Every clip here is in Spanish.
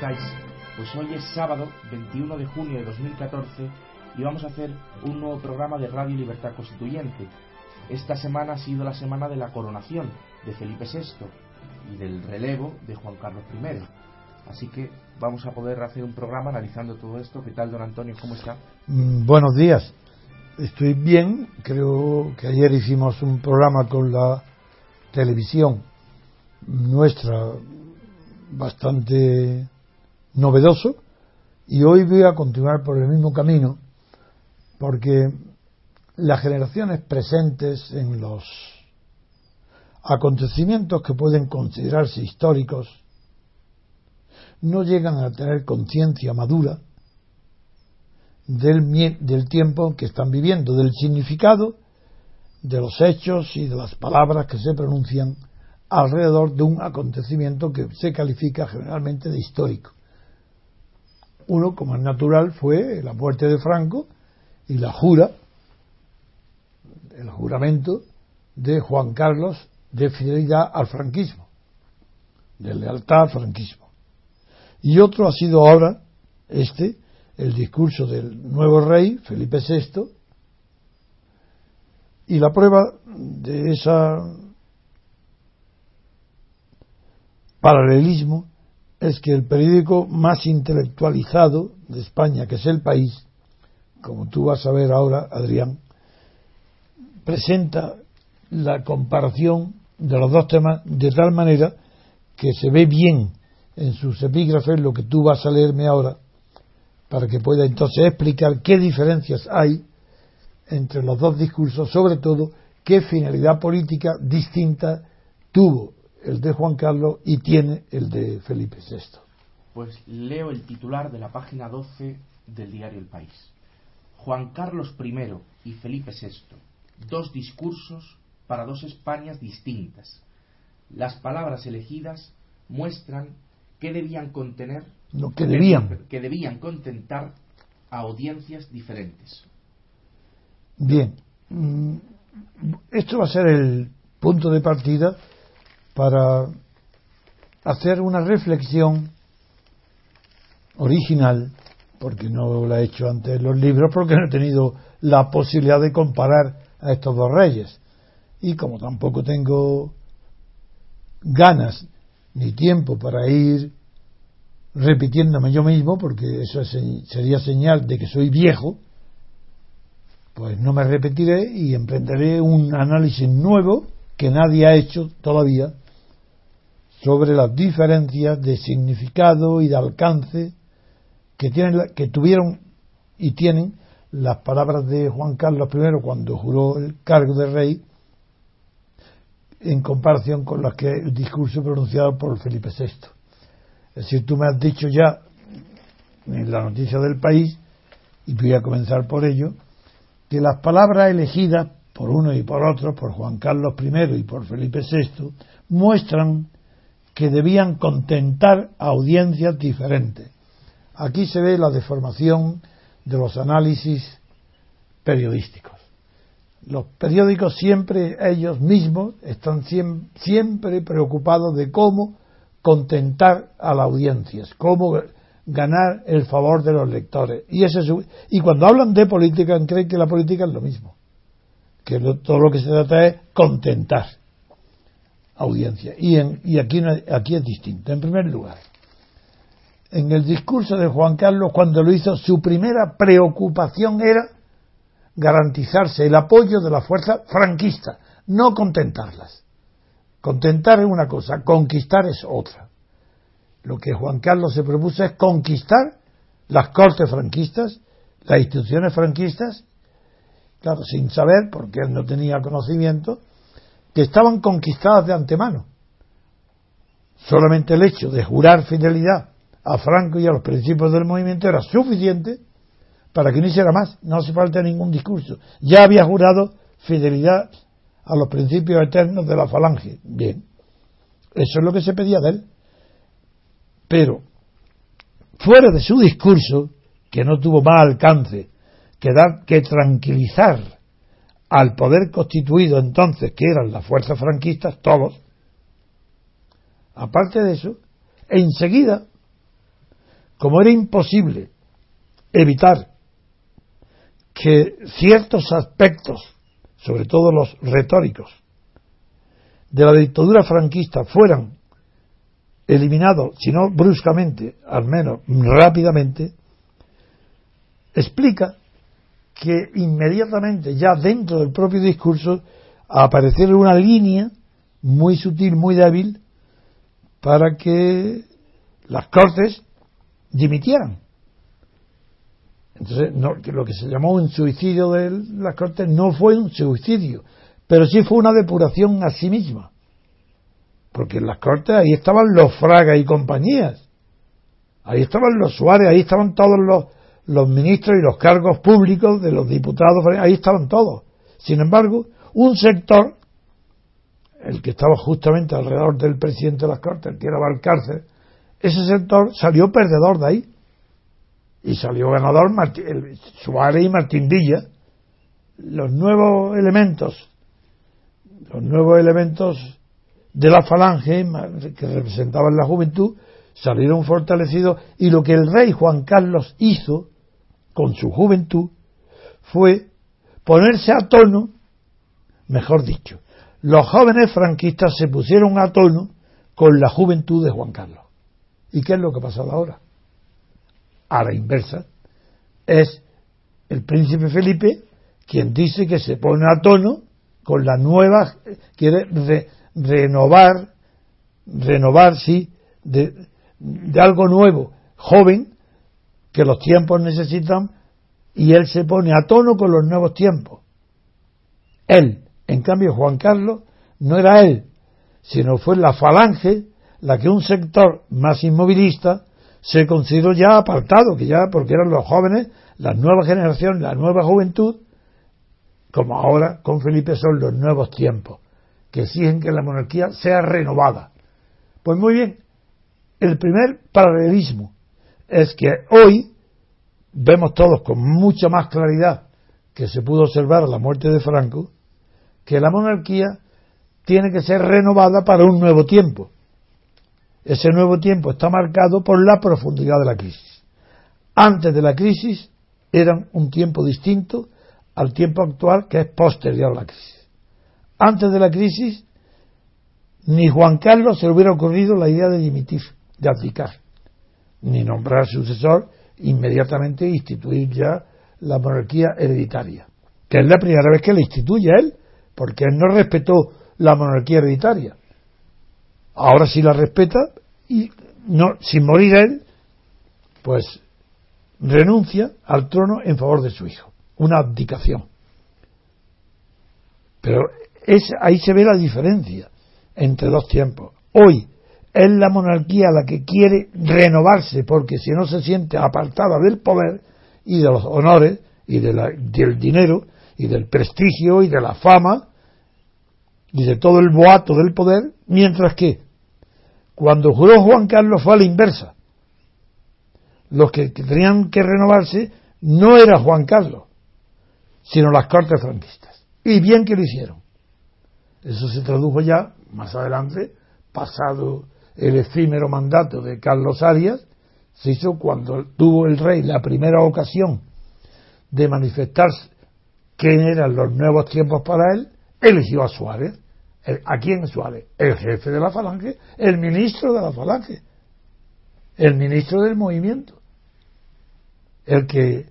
Pues hoy es sábado, 21 de junio de 2014, y vamos a hacer un nuevo programa de Radio Libertad Constituyente. Esta semana ha sido la semana de la coronación de Felipe VI y del relevo de Juan Carlos I. Así que vamos a poder hacer un programa analizando todo esto. ¿Qué tal, don Antonio? ¿Cómo está? Mm, buenos días. Estoy bien. Creo que ayer hicimos un programa con la televisión nuestra bastante novedoso y hoy voy a continuar por el mismo camino porque las generaciones presentes en los acontecimientos que pueden considerarse históricos no llegan a tener conciencia madura del, del tiempo que están viviendo, del significado de los hechos y de las palabras que se pronuncian alrededor de un acontecimiento que se califica generalmente de histórico. Uno, como es natural, fue la muerte de Franco y la jura, el juramento de Juan Carlos de fidelidad al franquismo, de lealtad al franquismo. Y otro ha sido ahora, este, el discurso del nuevo rey, Felipe VI, y la prueba de esa paralelismo es que el periódico más intelectualizado de España, que es El País, como tú vas a ver ahora, Adrián, presenta la comparación de los dos temas de tal manera que se ve bien en sus epígrafes lo que tú vas a leerme ahora, para que pueda entonces explicar qué diferencias hay entre los dos discursos, sobre todo qué finalidad política distinta tuvo el de Juan Carlos y tiene el de Felipe VI. Pues leo el titular de la página 12 del diario El País. Juan Carlos I y Felipe VI, dos discursos para dos Españas distintas. Las palabras elegidas muestran que debían contener lo que debían que debían contentar a audiencias diferentes. Bien, mm, esto va a ser el punto de partida para hacer una reflexión original, porque no la he hecho antes en los libros, porque no he tenido la posibilidad de comparar a estos dos reyes. Y como tampoco tengo ganas ni tiempo para ir repitiéndome yo mismo, porque eso sería señal de que soy viejo, pues no me repetiré y emprenderé un análisis nuevo que nadie ha hecho todavía sobre las diferencias de significado y de alcance que, tienen, que tuvieron y tienen las palabras de Juan Carlos I cuando juró el cargo de rey en comparación con las que el discurso pronunciado por Felipe VI. Es decir, tú me has dicho ya en la noticia del país, y voy a comenzar por ello, que las palabras elegidas por uno y por otro, por Juan Carlos I y por Felipe VI, muestran que debían contentar a audiencias diferentes. Aquí se ve la deformación de los análisis periodísticos. Los periódicos siempre, ellos mismos, están siempre preocupados de cómo contentar a las audiencias, cómo ganar el favor de los lectores. Y, ese y cuando hablan de política, creen que la política es lo mismo, que todo lo que se trata es contentar audiencia. Y, y aquí, aquí es distinto. En primer lugar, en el discurso de Juan Carlos, cuando lo hizo, su primera preocupación era garantizarse el apoyo de la fuerza franquista, no contentarlas. Contentar es una cosa, conquistar es otra. Lo que Juan Carlos se propuso es conquistar las cortes franquistas, las instituciones franquistas, claro, sin saber, porque él no tenía conocimiento, que estaban conquistadas de antemano. Solamente el hecho de jurar fidelidad a Franco y a los principios del movimiento era suficiente para que no hiciera más, no hace falta ningún discurso. Ya había jurado fidelidad a los principios eternos de la falange. Bien, eso es lo que se pedía de él. Pero, fuera de su discurso, que no tuvo más alcance que dar que tranquilizar al poder constituido entonces, que eran las fuerzas franquistas, todos, aparte de eso, enseguida, como era imposible evitar que ciertos aspectos, sobre todo los retóricos, de la dictadura franquista fueran eliminados, si no bruscamente, al menos rápidamente, explica que inmediatamente, ya dentro del propio discurso, apareciera una línea muy sutil, muy débil, para que las cortes dimitieran. Entonces, lo que se llamó un suicidio de las cortes no fue un suicidio, pero sí fue una depuración a sí misma. Porque en las cortes ahí estaban los Fraga y compañías. Ahí estaban los Suárez, ahí estaban todos los, los ministros y los cargos públicos de los diputados, ahí estaban todos. Sin embargo, un sector, el que estaba justamente alrededor del presidente de las Cortes, el que era Valcárcel, ese sector salió perdedor de ahí. Y salió ganador Suárez y Martín Villa. Los nuevos elementos, los nuevos elementos de la falange que representaban la juventud, salieron fortalecidos y lo que el rey Juan Carlos hizo con su juventud fue ponerse a tono, mejor dicho, los jóvenes franquistas se pusieron a tono con la juventud de Juan Carlos. ¿Y qué es lo que ha pasado ahora? A la inversa, es el príncipe Felipe quien dice que se pone a tono con la nueva, quiere renovar, renovar, sí, de, de algo nuevo, joven, que los tiempos necesitan, y él se pone a tono con los nuevos tiempos. Él, en cambio, Juan Carlos, no era él, sino fue la falange la que un sector más inmovilista se consideró ya apartado, que ya porque eran los jóvenes, la nueva generación, la nueva juventud, como ahora con Felipe son los nuevos tiempos, que exigen que la monarquía sea renovada. Pues muy bien, el primer paralelismo es que hoy vemos todos con mucha más claridad que se pudo observar la muerte de Franco, que la monarquía tiene que ser renovada para un nuevo tiempo. Ese nuevo tiempo está marcado por la profundidad de la crisis. Antes de la crisis eran un tiempo distinto al tiempo actual que es posterior a la crisis. Antes de la crisis ni Juan Carlos se le hubiera ocurrido la idea de dimitir, de abdicar, ni nombrar sucesor inmediatamente instituir ya la monarquía hereditaria, que es la primera vez que la instituye él, porque él no respetó la monarquía hereditaria. Ahora sí la respeta y no, sin morir él, pues renuncia al trono en favor de su hijo. Una abdicación. Pero es, ahí se ve la diferencia entre dos tiempos. Hoy es la monarquía la que quiere renovarse porque si no se siente apartada del poder y de los honores y de del dinero y del prestigio y de la fama y de todo el boato del poder, mientras que Cuando juró Juan Carlos fue a la inversa. Los que, tenían que renovarse no era Juan Carlos, sino las cortes franquistas. Y bien que lo hicieron. Eso se tradujo ya más adelante, pasado el efímero mandato de Carlos Arias, se hizo cuando tuvo el rey la primera ocasión de manifestarse quién eran los nuevos tiempos para él, eligió a Suárez. ¿A quién Suárez? El jefe de la falange, el ministro de la falange, el ministro del movimiento, el que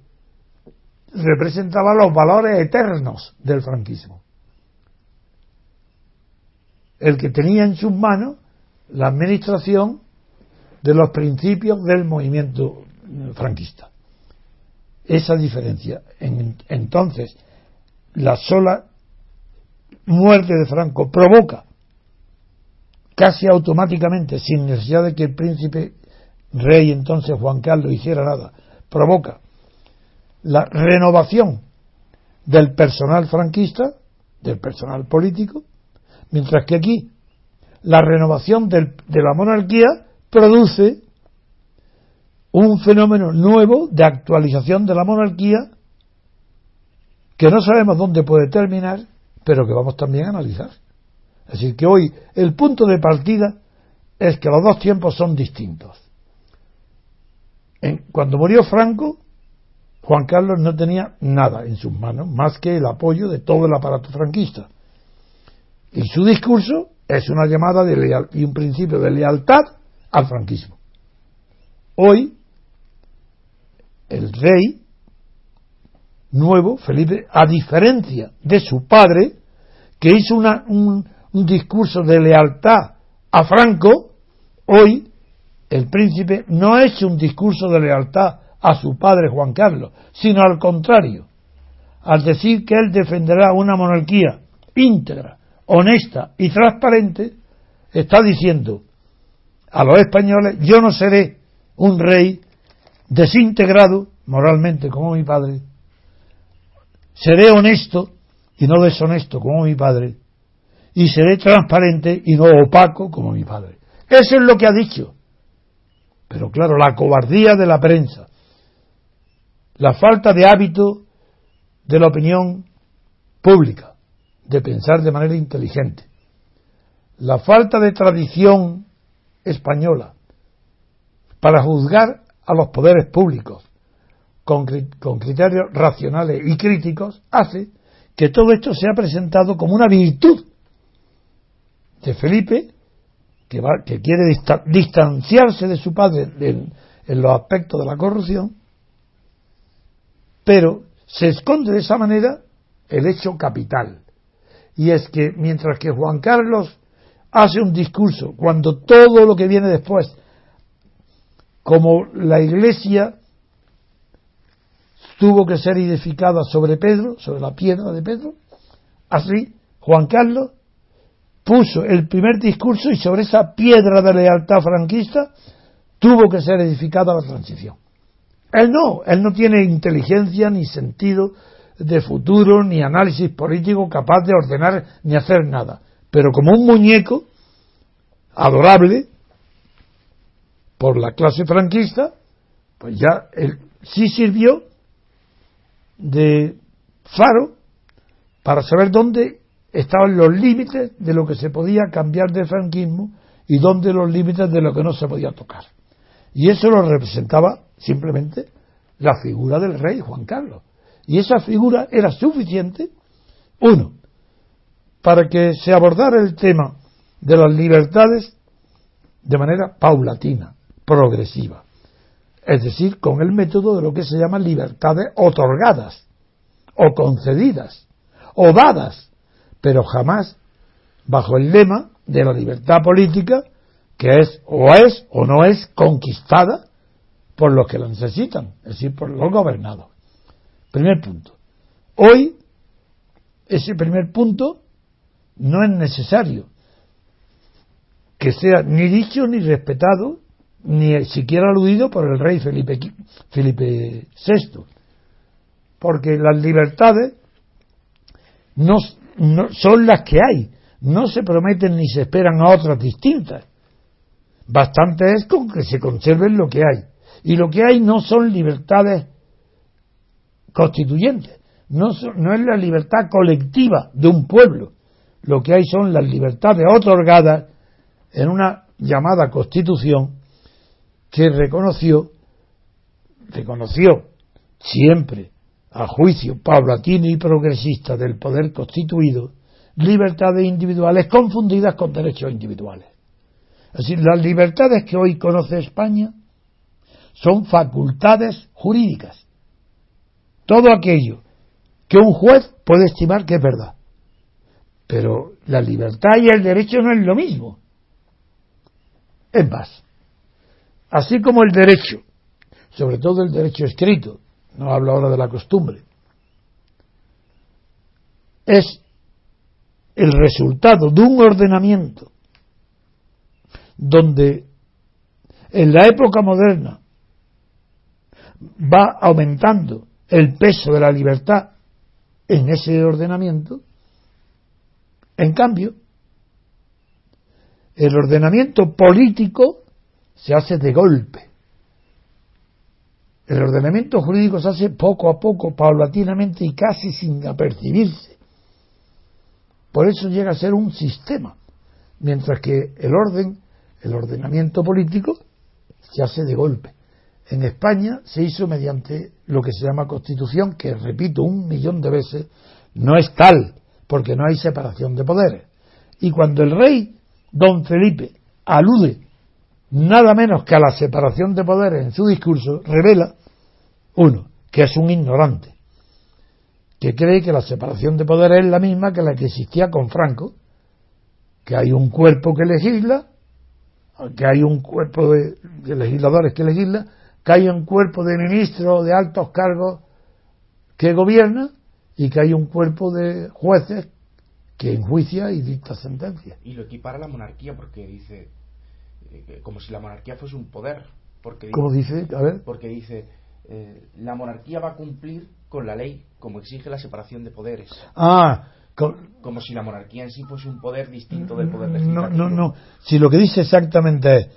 representaba los valores eternos del franquismo, el que tenía en sus manos la administración de los principios del movimiento franquista. Esa diferencia. entonces, la sola muerte de Franco provoca casi automáticamente, sin necesidad de que el príncipe rey entonces Juan Carlos hiciera nada, provoca la renovación del personal franquista, del personal político, mientras que aquí la renovación de la monarquía produce un fenómeno nuevo de actualización de la monarquía que no sabemos dónde puede terminar, pero que vamos también a analizar. Decir, que hoy el punto de partida es que los dos tiempos son distintos. cuando murió Franco, Juan Carlos no tenía nada en sus manos más que el apoyo de todo el aparato franquista. Y su discurso es una llamada de leal, y un principio de lealtad al franquismo. Hoy, el rey nuevo, Felipe, a diferencia de su padre, que hizo un, discurso de lealtad a Franco, hoy el príncipe no ha hecho un discurso de lealtad a su padre Juan Carlos, sino al contrario, al decir que él defenderá una monarquía íntegra, honesta y transparente, está diciendo a los españoles, yo no seré un rey desintegrado moralmente como mi padre, seré honesto y no deshonesto como mi padre, y seré transparente y no opaco como mi padre. Eso es lo que ha dicho. Pero claro, la cobardía de la prensa, la falta de hábito de la opinión pública, de pensar de manera inteligente, la falta de tradición española para juzgar a los poderes públicos con, criterios racionales y críticos hace que todo esto sea presentado como una virtud de Felipe, que, que quiere distanciarse de su padre en los aspectos de la corrupción, pero se esconde de esa manera el hecho capital. Y es que mientras que Juan Carlos hace un discurso cuando todo lo que viene después, como la iglesia tuvo que ser edificada sobre Pedro, sobre la piedra de Pedro, así Juan Carlos puso el primer discurso y sobre esa piedra de lealtad franquista tuvo que ser edificada la transición. Él no, él no tiene inteligencia ni sentido de futuro ni análisis político capaz de ordenar ni hacer nada pero como un muñeco adorable por la clase franquista, pues ya él sí sirvió de faro para saber dónde estaban los límites de lo que se podía cambiar del franquismo y dónde los límites de lo que no se podía tocar. Y eso lo representaba simplemente la figura del rey Juan Carlos. Y esa figura era suficiente, uno, para que se abordara el tema de las libertades de manera paulatina, progresiva. Es decir, con el método de lo que se llama libertades otorgadas, o concedidas, o dadas, pero jamás bajo el lema de la libertad política, que es o es o no es conquistada por los que la necesitan, es decir, por los gobernados. Primer punto. Hoy, ese primer punto no es necesario que sea ni dicho ni respetado ni siquiera aludido por el rey Felipe, Felipe VI, porque las libertades no, son las que hay, no se prometen ni se esperan a otras distintas. Bastante es con que se conserven lo que hay. Y lo que hay no son libertades constituyentes, no, no es la libertad colectiva de un pueblo. Lo que hay son las libertades otorgadas en una llamada constitución que reconoció, reconoció siempre a juicio paulatino y progresista del poder constituido, libertades individuales confundidas con derechos individuales. Es decir, las libertades que hoy conoce España son facultades jurídicas. Todo aquello que un juez puede estimar que es verdad. Pero la libertad y el derecho no es lo mismo. Es más, así como el derecho, sobre todo el derecho escrito, no hablo ahora de la costumbre, es el resultado de un ordenamiento donde en la época moderna va aumentando el peso de la libertad en ese ordenamiento, en cambio, el ordenamiento político se hace de golpe. El ordenamiento jurídico se hace poco a poco, paulatinamente y casi sin apercibirse. Por eso llega a ser un sistema, mientras que el orden, el ordenamiento político, se hace de golpe. En España se hizo mediante lo que se llama constitución, que repito un millón de veces, no es tal, porque no hay separación de poderes. Y cuando el rey, don Felipe, alude nada menos que a la separación de poderes en su discurso, revela, uno, que es un ignorante, que cree que la separación de poderes es la misma que la que existía con Franco, que hay un cuerpo que legisla, que hay un cuerpo de, legisladores que legisla, que hay un cuerpo de ministros de altos cargos que gobierna y que hay un cuerpo de jueces que enjuicia y dicta sentencias. Y lo equipara a la monarquía porque dice, eh, como si la monarquía fuese un poder. Porque ¿Cómo dice? A ver. Porque dice, eh, la monarquía va a cumplir con la ley como exige la separación de poderes. Ah, como si la monarquía en sí fuese un poder distinto del poder legislativo. No, no, no. Si lo que dice exactamente es,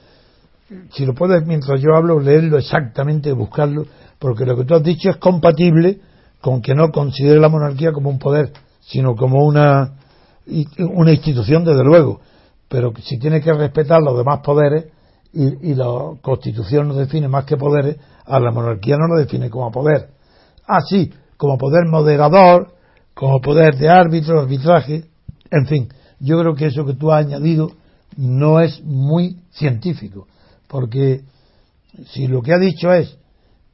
si lo puedes mientras yo hablo leerlo exactamente, buscarlo, porque lo que tú has dicho es compatible con que no considere la monarquía como un poder, sino como una, una institución, desde luego. Pero si tiene que respetar los demás poderes y, la Constitución no define más que poderes, a la monarquía no lo define como poder. Ah, sí, como poder moderador, como poder de árbitro, arbitraje, en fin. Yo creo que eso que tú has añadido no es muy científico, porque si lo que ha dicho es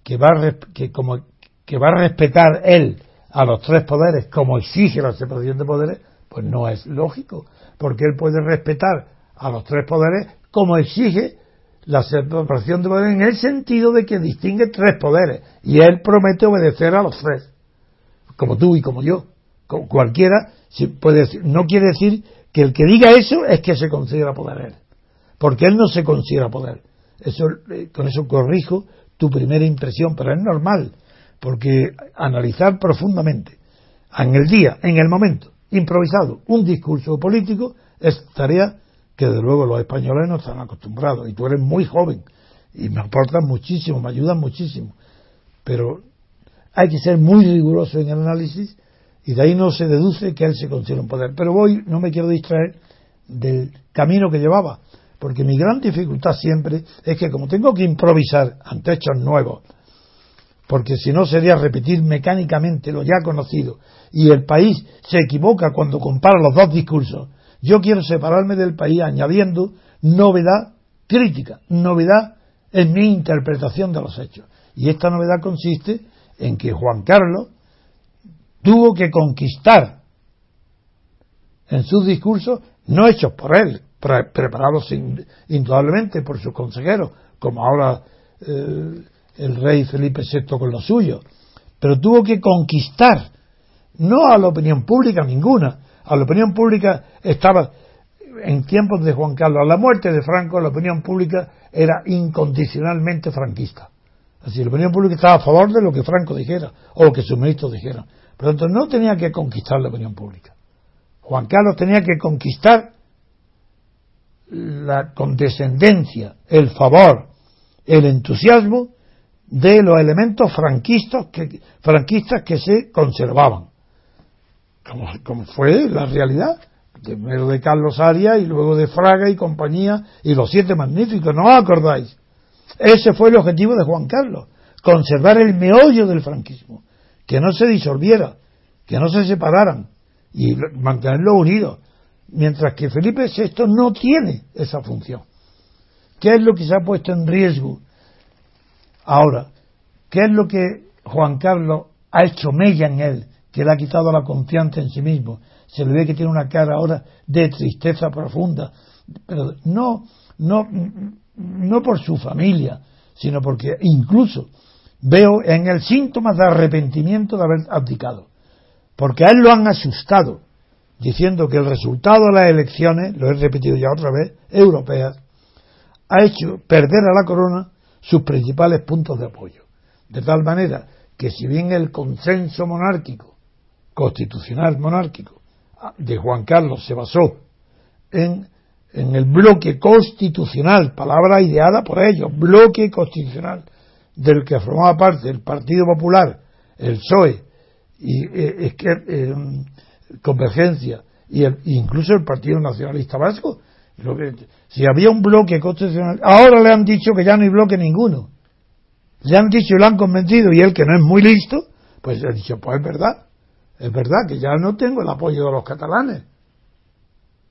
que va a, que como, que va a respetar él a los tres poderes como exige la separación de poderes, pues no es lógico, porque él puede respetar a los tres poderes como exige la separación de poderes en el sentido de que distingue tres poderes y él promete obedecer a los tres, como tú y como yo. Cualquiera puede decir, no quiere decir que el que diga eso es que se considera poder él, porque él no se considera poder. Eso, eh, con eso corrijo tu primera impresión, pero es normal, porque analizar profundamente en el día, en el momento, improvisado, un discurso político es tarea que de luego los españoles no están acostumbrados. Y tú eres muy joven y me aportas muchísimo, me ayudas muchísimo. Pero hay que ser muy riguroso en el análisis y de ahí no se deduce que él se considera un poder. Pero voy, no me quiero distraer del camino que llevaba, porque mi gran dificultad siempre es que como tengo que improvisar ante hechos nuevos, porque si no sería repetir mecánicamente lo ya conocido, y el país se equivoca cuando compara los dos discursos, yo quiero separarme del país añadiendo novedad crítica, novedad en mi interpretación de los hechos. Y esta novedad consiste en que Juan Carlos tuvo que conquistar en sus discursos, no hechos por él, preparados indudablemente por sus consejeros, como ahora eh, el rey Felipe VI con lo suyo, pero tuvo que conquistar no a la opinión pública ninguna, a la opinión pública estaba en tiempos de Juan Carlos, a la muerte de Franco, la opinión pública era incondicionalmente franquista. Así, la opinión pública estaba a favor de lo que Franco dijera o lo que sus ministros dijeran. Por lo tanto, no tenía que conquistar la opinión pública. Juan Carlos tenía que conquistar la condescendencia, el favor, el entusiasmo de los elementos franquistas que, franquistas que se conservaban, como, como fue la realidad, primero de Carlos Arias y luego de Fraga y compañía y los siete magníficos, ¿no os acordáis? Ese fue el objetivo de Juan Carlos, conservar el meollo del franquismo, que no se disolviera, que no se separaran y mantenerlo unidos, mientras que Felipe VI no tiene esa función. ¿Qué es lo que se ha puesto en riesgo ahora? ¿Qué es lo que Juan Carlos ha hecho mella en él, que le ha quitado la confianza en sí mismo? Se le ve que tiene una cara ahora de tristeza profunda, pero no, no, no por su familia, sino porque incluso veo en el síntoma de arrepentimiento de haber abdicado. Porque a él lo han asustado, diciendo que el resultado de las elecciones, lo he repetido ya otra vez, europeas, ha hecho perder a la corona sus principales puntos de apoyo. De tal manera que si bien el consenso monárquico, constitucional monárquico, de Juan Carlos se basó en en el bloque constitucional, palabra ideada por ellos, bloque constitucional, del que formaba parte el Partido Popular, el PSOE, y eh, que, eh, Convergencia, y incluso el Partido Nacionalista Vasco. Si había un bloque constitucional, ahora le han dicho que ya no hay bloque ninguno. Le han dicho y lo han convencido, y él que no es muy listo, pues ha dicho, pues es verdad, es verdad que ya no tengo el apoyo de los catalanes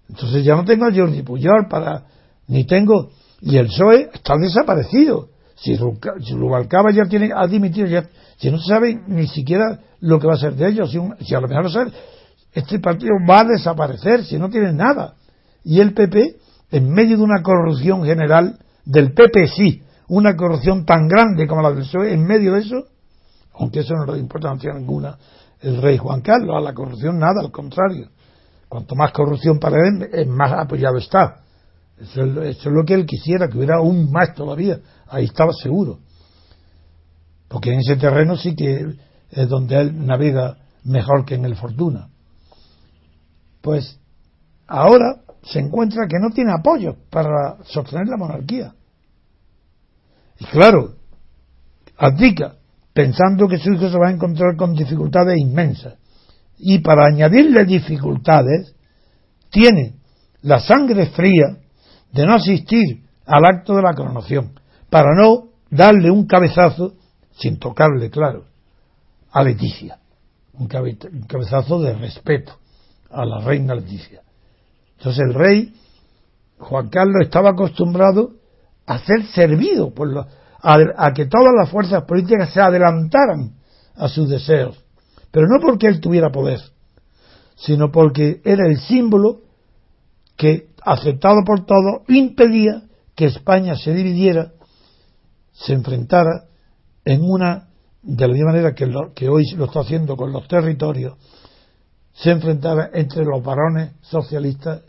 entonces ya no tengo a Jordi Puyol para, ni tengo, y el PSOE está desaparecido. Si Rubalcaba ya tiene, ha dimitido, ya, si no se sabe ni siquiera lo que va a ser de ellos, si, a lo mejor no sabe, este partido va a desaparecer si no tiene nada. Y el PP, en medio de una corrupción general, del PP sí, una corrupción tan grande como la del PSOE, en medio de eso, aunque eso no le da importancia ninguna, el rey Juan Carlos, a la corrupción nada, al contrario. Cuanto más corrupción para él, más apoyado está. Eso es, lo que él quisiera, que hubiera aún más todavía. Ahí estaba seguro. Porque en ese terreno sí que es donde él navega mejor que en el Fortuna. Pues ahora se encuentra que no tiene apoyo para sostener la monarquía. Y claro, abdica, pensando que su hijo se va a encontrar con dificultades inmensas. Y para añadirle dificultades, tiene la sangre fría de no asistir al acto de la coronación, para no darle un cabezazo, sin tocarle, claro, a Leticia, un, cabezazo de respeto a la reina Leticia. Entonces el rey Juan Carlos estaba acostumbrado a ser servido por a que todas las fuerzas políticas se adelantaran a sus deseos pero no porque él tuviera poder, sino porque era el símbolo que, aceptado por todos, impedía que España se dividiera, se enfrentara en una, de la misma manera que, que hoy lo está haciendo con los territorios, se enfrentara entre los varones socialistas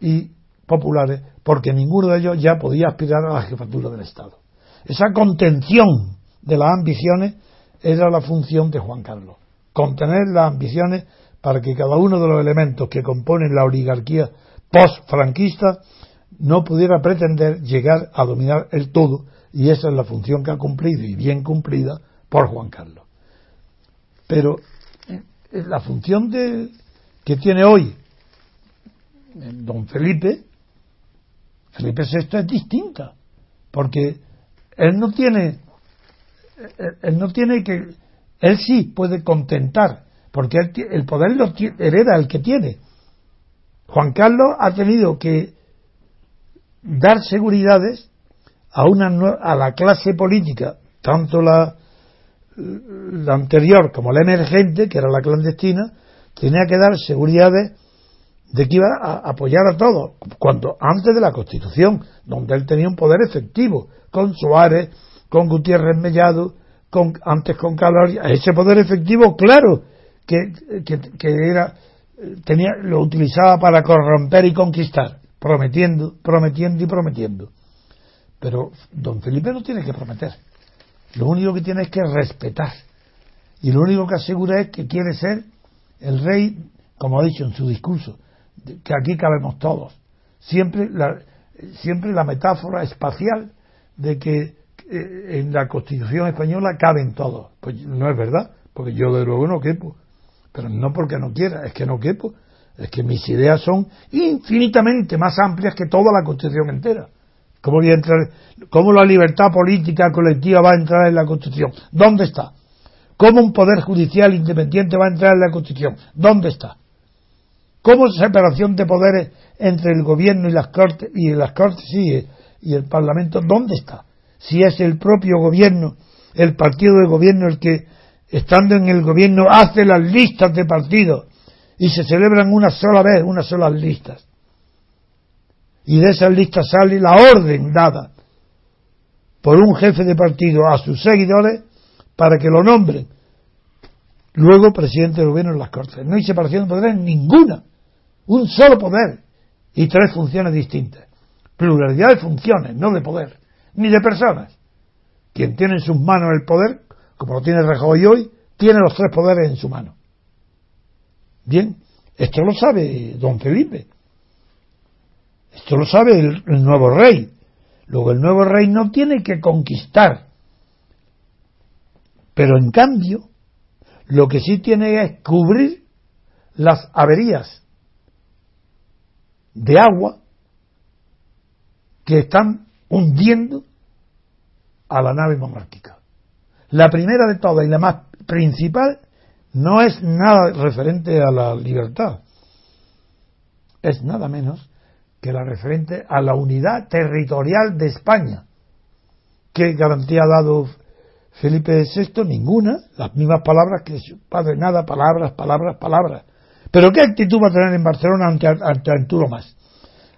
y populares, porque ninguno de ellos ya podía aspirar a la jefatura del Estado. Esa contención de las ambiciones era la función de Juan Carlos contener las ambiciones para que cada uno de los elementos que componen la oligarquía post-franquista no pudiera pretender llegar a dominar el todo, y esa es la función que ha cumplido y bien cumplida por Juan Carlos. Pero la función de, que tiene hoy don Felipe, Felipe VI es distinta, porque él no tiene, él no tiene que él sí puede contentar, porque el poder lo hereda el que tiene. Juan Carlos ha tenido que dar seguridades a, una, a la clase política, tanto la, la anterior como la emergente, que era la clandestina, tenía que dar seguridades de que iba a apoyar a todos, cuando antes de la Constitución, donde él tenía un poder efectivo, con Suárez, con Gutiérrez Mellado, antes con a ese poder efectivo, claro, que, era, tenía, lo utilizaba para corromper y conquistar, prometiendo, prometiendo y prometiendo. Pero don Felipe no tiene que prometer. Lo único que tiene es que respetar. Y lo único que asegura es que quiere ser el rey, como ha dicho en su discurso, que aquí cabemos todos. Siempre siempre la metáfora espacial de que eh, en la Constitución española caben todos. Pues no es verdad, porque yo de luego no quepo. Pero no porque no quiera, es que no quepo. Es que mis ideas son infinitamente más amplias que toda la Constitución entera. ¿Cómo, a entrar, ¿Cómo la libertad política colectiva va a entrar en la Constitución? ¿Dónde está? ¿Cómo un poder judicial independiente va a entrar en la Constitución? ¿Dónde está? ¿Cómo separación de poderes entre el gobierno y las cortes y las cortes sí, y el parlamento dónde está? Si es el propio gobierno, el partido de gobierno el que estando en el gobierno hace las listas de partidos y se celebran una sola vez, unas solas listas. Y de esas listas sale la orden dada por un jefe de partido a sus seguidores para que lo nombren. Luego presidente del gobierno en las Cortes. No hay separación de poderes ninguna. Un solo poder y tres funciones distintas. Pluralidad de funciones, no de poder, ni de personas. Quien tiene en sus manos el poder, como lo tiene Rajoy hoy, tiene los tres poderes en su mano. Bien, esto lo sabe don Felipe. Esto lo sabe el, el nuevo rey. Luego el nuevo rey no tiene que conquistar. Pero en cambio, lo que sí tiene es cubrir las averías de agua que están hundiendo a la nave monárquica. La primera de todas y la más principal no es nada referente a la libertad, es nada menos que la referente a la unidad territorial de España. ¿Qué garantía ha dado Felipe VI? Ninguna, las mismas palabras que su padre, nada, palabras, palabras, palabras. Pero ¿qué actitud va a tener en Barcelona ante, ante Arturo Más?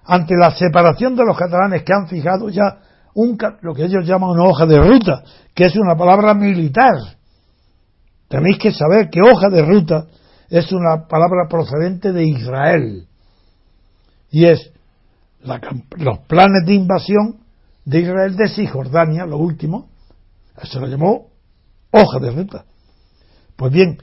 Ante la separación de los catalanes que han fijado ya un, lo que ellos llaman una hoja de ruta, que es una palabra militar. Tenéis que saber que hoja de ruta es una palabra procedente de Israel. Y es los planes de invasión de Israel de Cisjordania, lo último, se lo llamó hoja de ruta. Pues bien,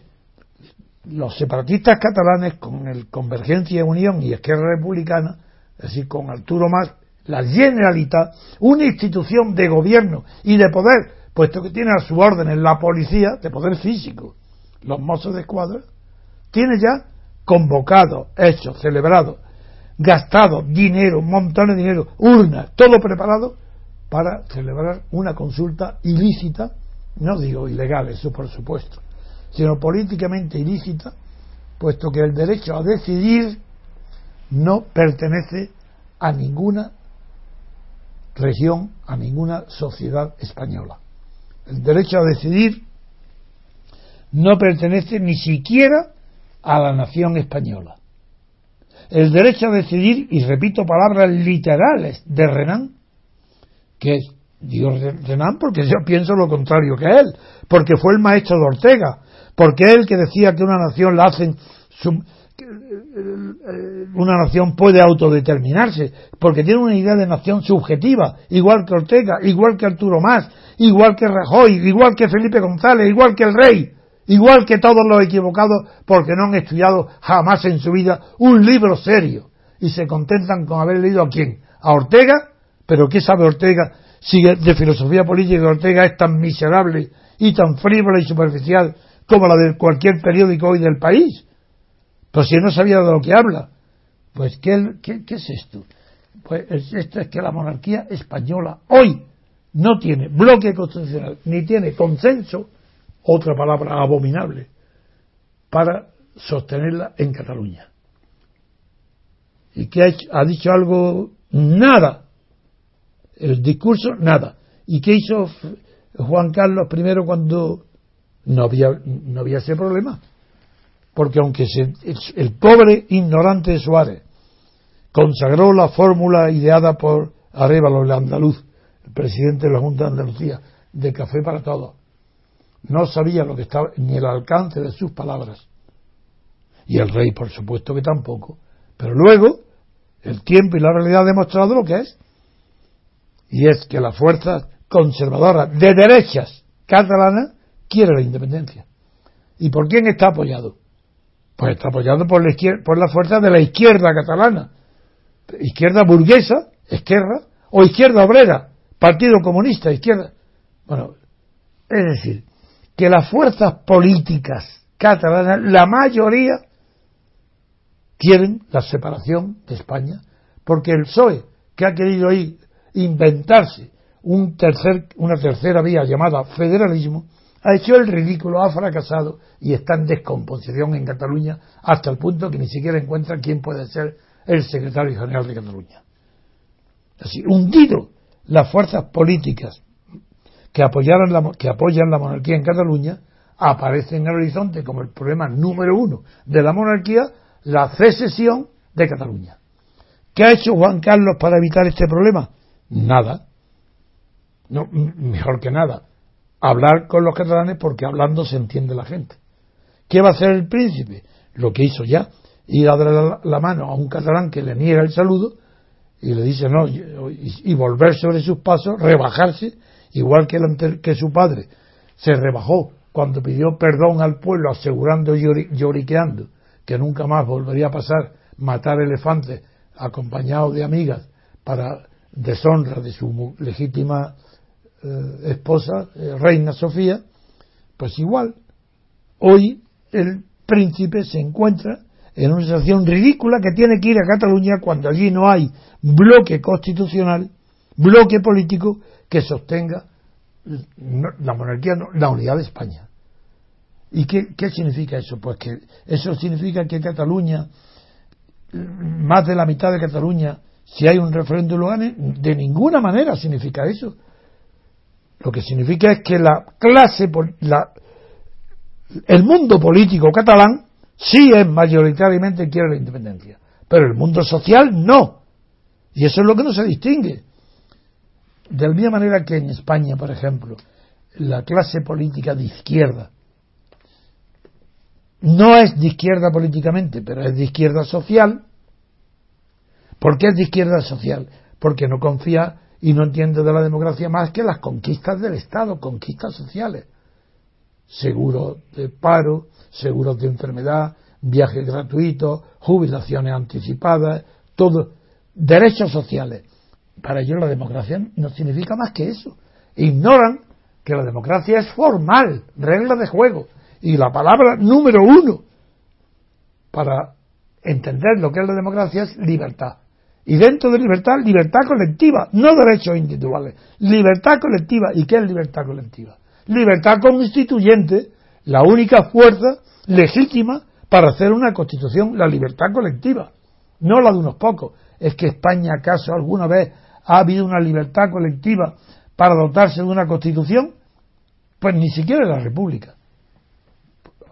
los separatistas catalanes con el Convergencia Unión y Esquerra Republicana, es decir, con Arturo Más, la Generalitat, una institución de gobierno y de poder, puesto que tiene a su orden la policía, de poder físico, los mozos de escuadra, tiene ya convocado, hecho, celebrado, gastado dinero, montones de dinero, urnas, todo preparado para celebrar una consulta ilícita, no digo ilegal, eso por supuesto, sino políticamente ilícita, puesto que el derecho a decidir no pertenece a ninguna región, a ninguna sociedad española. El derecho a decidir no pertenece ni siquiera a la nación española. El derecho a decidir, y repito palabras literales de Renan, que es, digo Renan porque yo pienso lo contrario que él, porque fue el maestro de Ortega, porque él que decía que una nación la hacen una nación puede autodeterminarse, porque tiene una idea de nación subjetiva, igual que Ortega, igual que Arturo Más, igual que Rajoy, igual que Felipe González, igual que el rey, igual que todos los equivocados, porque no han estudiado jamás en su vida un libro serio y se contentan con haber leído a quién, a Ortega, pero ¿qué sabe Ortega si de filosofía política Ortega es tan miserable y tan frívola y superficial como la de cualquier periódico hoy del país. Pues si no sabía de lo que habla, pues ¿qué, qué, es esto? Pues esto es que la monarquía española hoy no tiene bloque constitucional ni tiene consenso, otra palabra abominable, para sostenerla en Cataluña. ¿Y que ha, dicho algo? Nada. El discurso, nada. ¿Y qué hizo Juan Carlos I cuando no había, no había ese problema. Porque aunque el, pobre ignorante de Suárez consagró la fórmula ideada por Arevalo, el andaluz, el presidente de la Junta de Andalucía, de café para todos, no sabía lo que estaba, ni el alcance de sus palabras. Y el rey, por supuesto que tampoco. Pero luego, el tiempo y la realidad han demostrado lo que es. Y es que las fuerzas conservadoras de derechas catalanas quiere la independencia. ¿Y por quién está apoyado? Pues está apoyado por la, izquierda, por la fuerza de la izquierda catalana, izquierda burguesa, Esquerra, o Izquierda Obrera, Partido Comunista, Izquierda. Bueno, es decir, que las fuerzas políticas catalanas, la mayoría, quieren la separación de España, porque el PSOE, que ha querido ir, inventarse un tercer, una tercera vía llamada federalismo, ha hecho el ridículo, ha fracasado y está en descomposición en Cataluña hasta el punto que ni siquiera encuentra quién puede ser el secretario general de Cataluña. Así, hundido las fuerzas políticas que, apoyaron la, que apoyan la monarquía en Cataluña, aparece en el horizonte como el problema número uno de la monarquía la secesión de Cataluña. ¿Qué ha hecho Juan Carlos para evitar este problema? Nada. No, mejor que nada. Hablar con los catalanes porque hablando se entiende la gente. ¿Qué va a hacer el príncipe? Lo que hizo ya, ir a dar la mano a un catalán que le niega el saludo y le dice no, y, volver sobre sus pasos, rebajarse, igual que, que su padre se rebajó cuando pidió perdón al pueblo, asegurando lloriqueando que nunca más volvería a pasar matar elefantes acompañado de amigas para deshonra de su legítima eh, esposa, eh, reina Sofía, pues igual, hoy el príncipe se encuentra en una situación ridícula que tiene que ir a Cataluña cuando allí no hay bloque constitucional, bloque político que sostenga la monarquía, la unidad de España. ¿Y qué, qué significa eso? Pues que eso significa que Cataluña más de la mitad de Cataluña, si hay un referéndum lo gane, de ninguna manera significa eso. Lo que significa es que la clase, la, el mundo político catalán sí es mayoritariamente quiere la independencia, pero el mundo social no. Y eso es lo que no se distingue. De la misma manera que en España, por ejemplo, la clase política de izquierda no es de izquierda políticamente, pero es de izquierda social. ¿Por qué es de izquierda social? Porque no confía y no entiende de la democracia más que las conquistas del Estado, conquistas sociales. Seguros de paro, seguros de enfermedad, viajes gratuitos, jubilaciones anticipadas, todo, derechos sociales. Para ellos la democracia no significa más que eso. Ignoran que la democracia es formal, regla de juego, y la palabra número uno para entender lo que es la democracia es libertad. Y dentro de libertad, libertad colectiva, no derechos individuales. Libertad colectiva. ¿Y qué es libertad colectiva? Libertad constituyente, la única fuerza legítima para hacer una constitución, la libertad colectiva, no la de unos pocos. ¿Es que España acaso alguna vez ha habido una libertad colectiva para dotarse de una constitución? Pues ni siquiera la República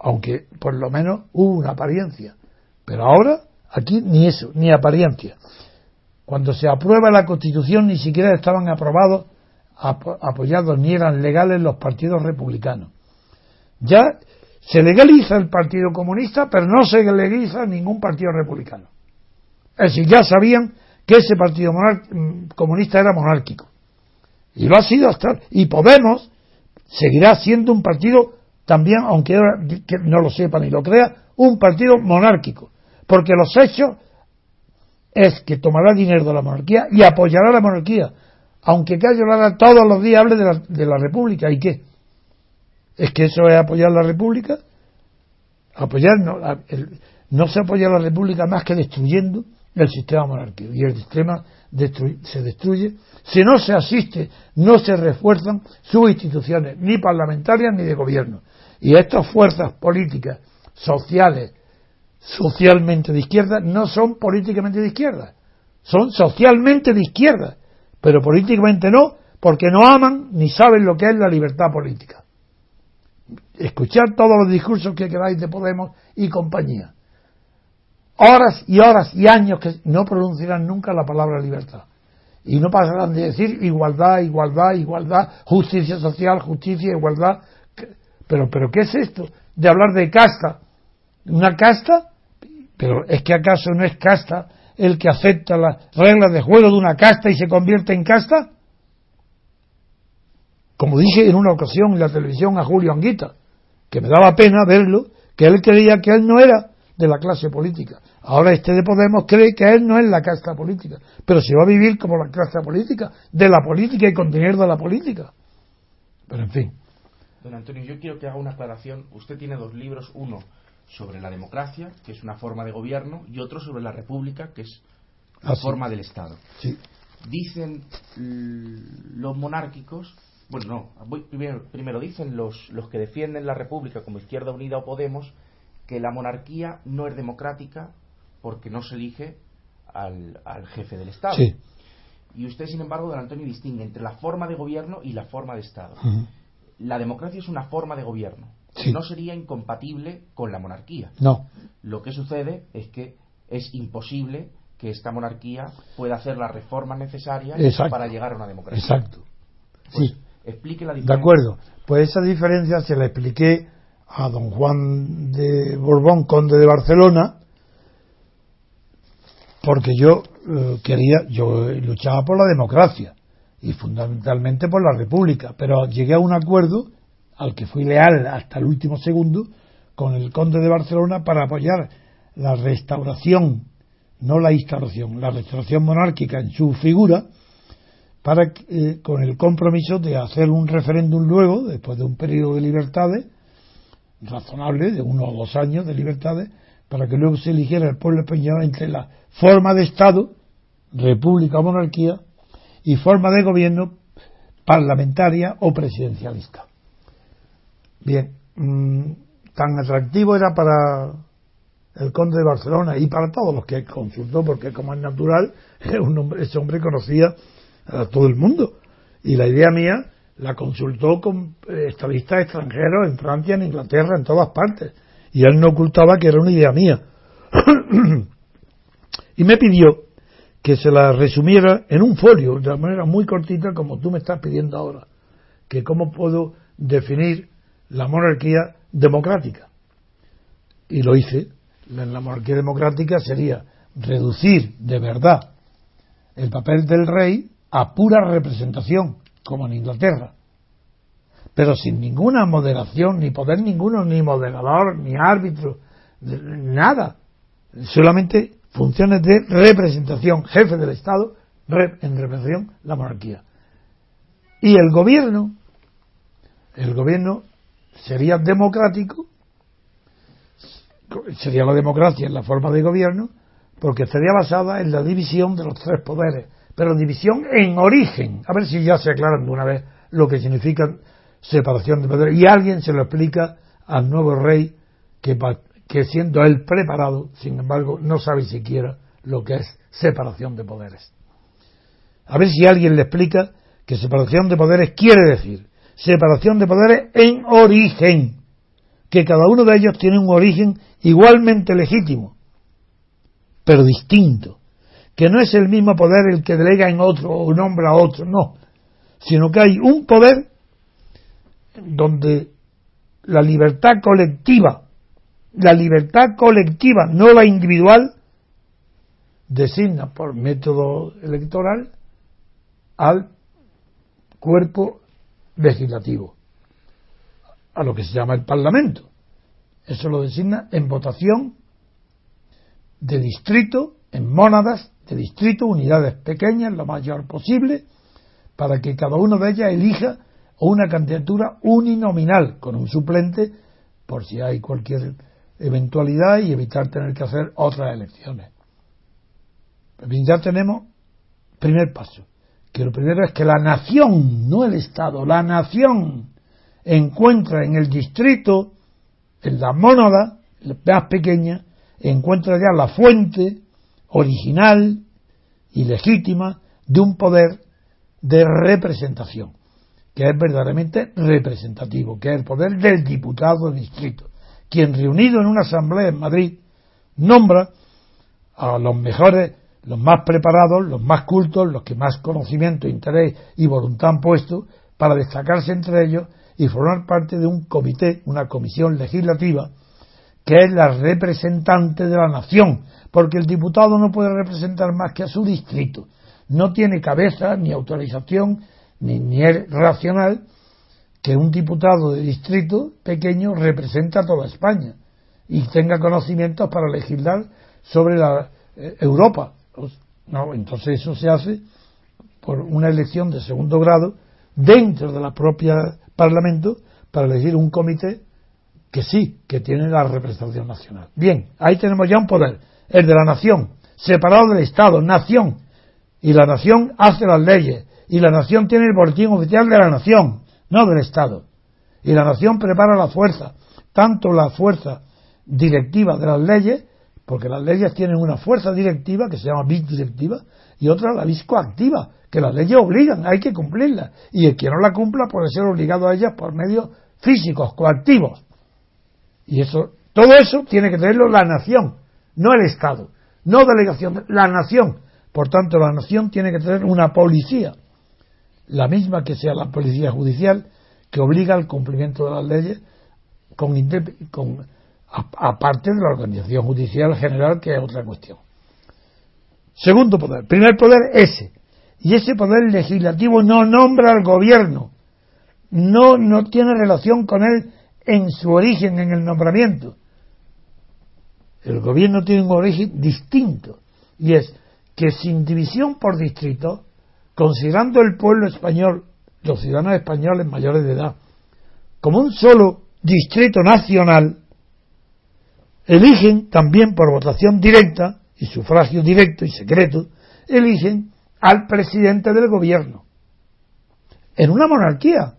aunque por lo menos hubo una apariencia. Pero ahora, aquí ni eso, ni apariencia. Cuando se aprueba la Constitución ni siquiera estaban aprobados, apoyados, ni eran legales los partidos republicanos. Ya se legaliza el Partido Comunista, pero no se legaliza ningún partido republicano. Es decir, ya sabían que ese Partido mm, Comunista era monárquico. Y lo ha sido hasta. Y Podemos seguirá siendo un partido también, aunque no lo sepa ni lo crea, un partido monárquico. Porque los hechos es que tomará dinero de la monarquía y apoyará a la monarquía. Aunque Cayo Lara todos los días hable de la, de la República. ¿Y qué? ¿Es que eso es apoyar la República? Apoyar, no, no se apoya la República más que destruyendo el sistema monárquico. Y el sistema se destruye si no se asiste, no se refuerzan sus instituciones, ni parlamentarias ni de gobierno. Y estas fuerzas políticas, sociales, socialmente de izquierda, no son políticamente de izquierda, son socialmente de izquierda, pero políticamente no, porque no aman ni saben lo que es la libertad política. Escuchar todos los discursos que queráis de Podemos y compañía. Horas y horas y años que no pronunciarán nunca la palabra libertad. Y no pasarán de decir igualdad, igualdad, igualdad, justicia social, justicia, igualdad, pero, pero ¿qué es esto? De hablar de casta. ¿Una casta? Pero es que acaso no es casta el que acepta las reglas de juego de una casta y se convierte en casta? Como dije en una ocasión en la televisión a Julio Anguita, que me daba pena verlo, que él creía que él no era de la clase política. Ahora este de Podemos cree que él no es la casta política, pero se va a vivir como la clase política, de la política y con dinero de la política. Pero en fin. Don Antonio, yo quiero que haga una aclaración. Usted tiene dos libros, uno sobre la democracia, que es una forma de gobierno, y otro sobre la república, que es la Ah, forma del Estado. Sí. Dicen los monárquicos, bueno, no, voy, primero, primero dicen los, los que defienden la república como Izquierda Unida o Podemos, que la monarquía no es democrática porque no se elige al, al jefe del Estado. Sí. Y usted, sin embargo, don Antonio, distingue entre la forma de gobierno y la forma de Estado. La democracia es una forma de gobierno. Sí. No sería incompatible con la monarquía. No. Lo que sucede es que es imposible que esta monarquía pueda hacer las reformas necesarias Exacto. para llegar a una democracia. Exacto. Pues, Sí. Explique la De diferencia. acuerdo. Pues esa diferencia se la expliqué a don Juan de Borbón, conde de Barcelona, porque yo eh, quería, yo luchaba por la democracia y fundamentalmente por la república, pero llegué a un acuerdo al que fui leal hasta el último segundo con el conde de Barcelona para apoyar la restauración, no la instauración, la restauración monárquica en su figura, para eh, con el compromiso de hacer un referéndum luego, después de un periodo de libertades razonable, de uno o dos años de libertades, para que luego se eligiera el pueblo español entre la forma de Estado, república o monarquía, y forma de gobierno parlamentaria o presidencialista. Bien, mmm, tan atractivo era para el conde de Barcelona y para todos los que consultó, porque como es natural, un hombre, ese hombre conocía a todo el mundo. Y la idea mía la consultó con eh, estadistas extranjeros en Francia, en Inglaterra, en todas partes. Y él no ocultaba que era una idea mía. y me pidió que se la resumiera en un folio, de manera muy cortita, como tú me estás pidiendo ahora. Que cómo puedo definir la monarquía democrática. Y lo hice. La monarquía democrática sería reducir de verdad el papel del rey a pura representación, como en Inglaterra, pero sin ninguna moderación, ni poder ninguno, ni moderador, ni árbitro, nada, solamente funciones de representación, jefe del Estado, en representación la monarquía. Y el gobierno, el gobierno sería democrático, sería la democracia en la forma de gobierno, porque estaría basada en la división de los tres poderes, pero división en origen. A ver si ya se aclaran de una vez lo que significa separación de poderes. Y alguien se lo explica al nuevo rey que, que siendo él preparado, sin embargo, no sabe siquiera lo que es separación de poderes. A ver si alguien le explica que separación de poderes quiere decir separación de poderes en origen, que cada uno de ellos tiene un origen igualmente legítimo, pero distinto, que no es el mismo poder el que delega en otro o nombra a otro, no, sino que hay un poder donde la libertad colectiva, la libertad colectiva, no la individual, designa por método electoral al cuerpo legislativo, a lo que se llama el Parlamento. Eso lo designa en votación de distrito, en mónadas de distrito, unidades pequeñas, lo mayor posible, para que cada uno de ellas elija una candidatura uninominal con un suplente por si hay cualquier eventualidad y evitar tener que hacer otras elecciones. Ya tenemos primer paso, que lo primero es que la nación, no el Estado, la nación encuentra en el distrito, en la mónada más pequeña, encuentra ya la fuente original y legítima de un poder de representación, que es verdaderamente representativo, que es el poder del diputado distrito, quien reunido en una asamblea en Madrid nombra a los mejores, los más preparados, los más cultos, los que más conocimiento, interés y voluntad han puesto para destacarse entre ellos y formar parte de un comité, una comisión legislativa, que es la representante de la nación, porque el diputado no puede representar más que a su distrito. No tiene cabeza, ni autorización, ni, ni es racional que un diputado de distrito pequeño representa a toda España. y tenga conocimientos para legislar sobre la eh, Europa. No, entonces eso se hace por una elección de segundo grado dentro de la propia Parlamento para elegir un comité que sí, que tiene la representación nacional. Bien, ahí tenemos ya un poder, el de la nación, separado del Estado, nación. Y la nación hace las leyes. Y la nación tiene el boletín oficial de la nación, no del Estado. Y la nación prepara la fuerza, tanto la fuerza directiva de las leyes, porque las leyes tienen una fuerza directiva que se llama vis directiva, y otra la vis coactiva, que las leyes obligan, hay que cumplirlas. Y el que no la cumpla puede ser obligado a ellas por medios físicos, coactivos. Y eso, todo eso tiene que tenerlo la nación, no el Estado, no delegación, la nación. Por tanto, la nación tiene que tener una policía, la misma que sea la policía judicial, que obliga al cumplimiento de las leyes con, con aparte de la organización judicial general, que es otra cuestión. Segundo poder. Primer poder, ese. Y ese poder legislativo no nombra al gobierno. No, no tiene relación con él en su origen, en el nombramiento. El gobierno tiene un origen distinto. Y es que sin división por distrito, considerando el pueblo español, los ciudadanos españoles mayores de edad, como un solo distrito nacional, eligen también por votación directa y sufragio directo y secreto, eligen al presidente del gobierno. En una monarquía,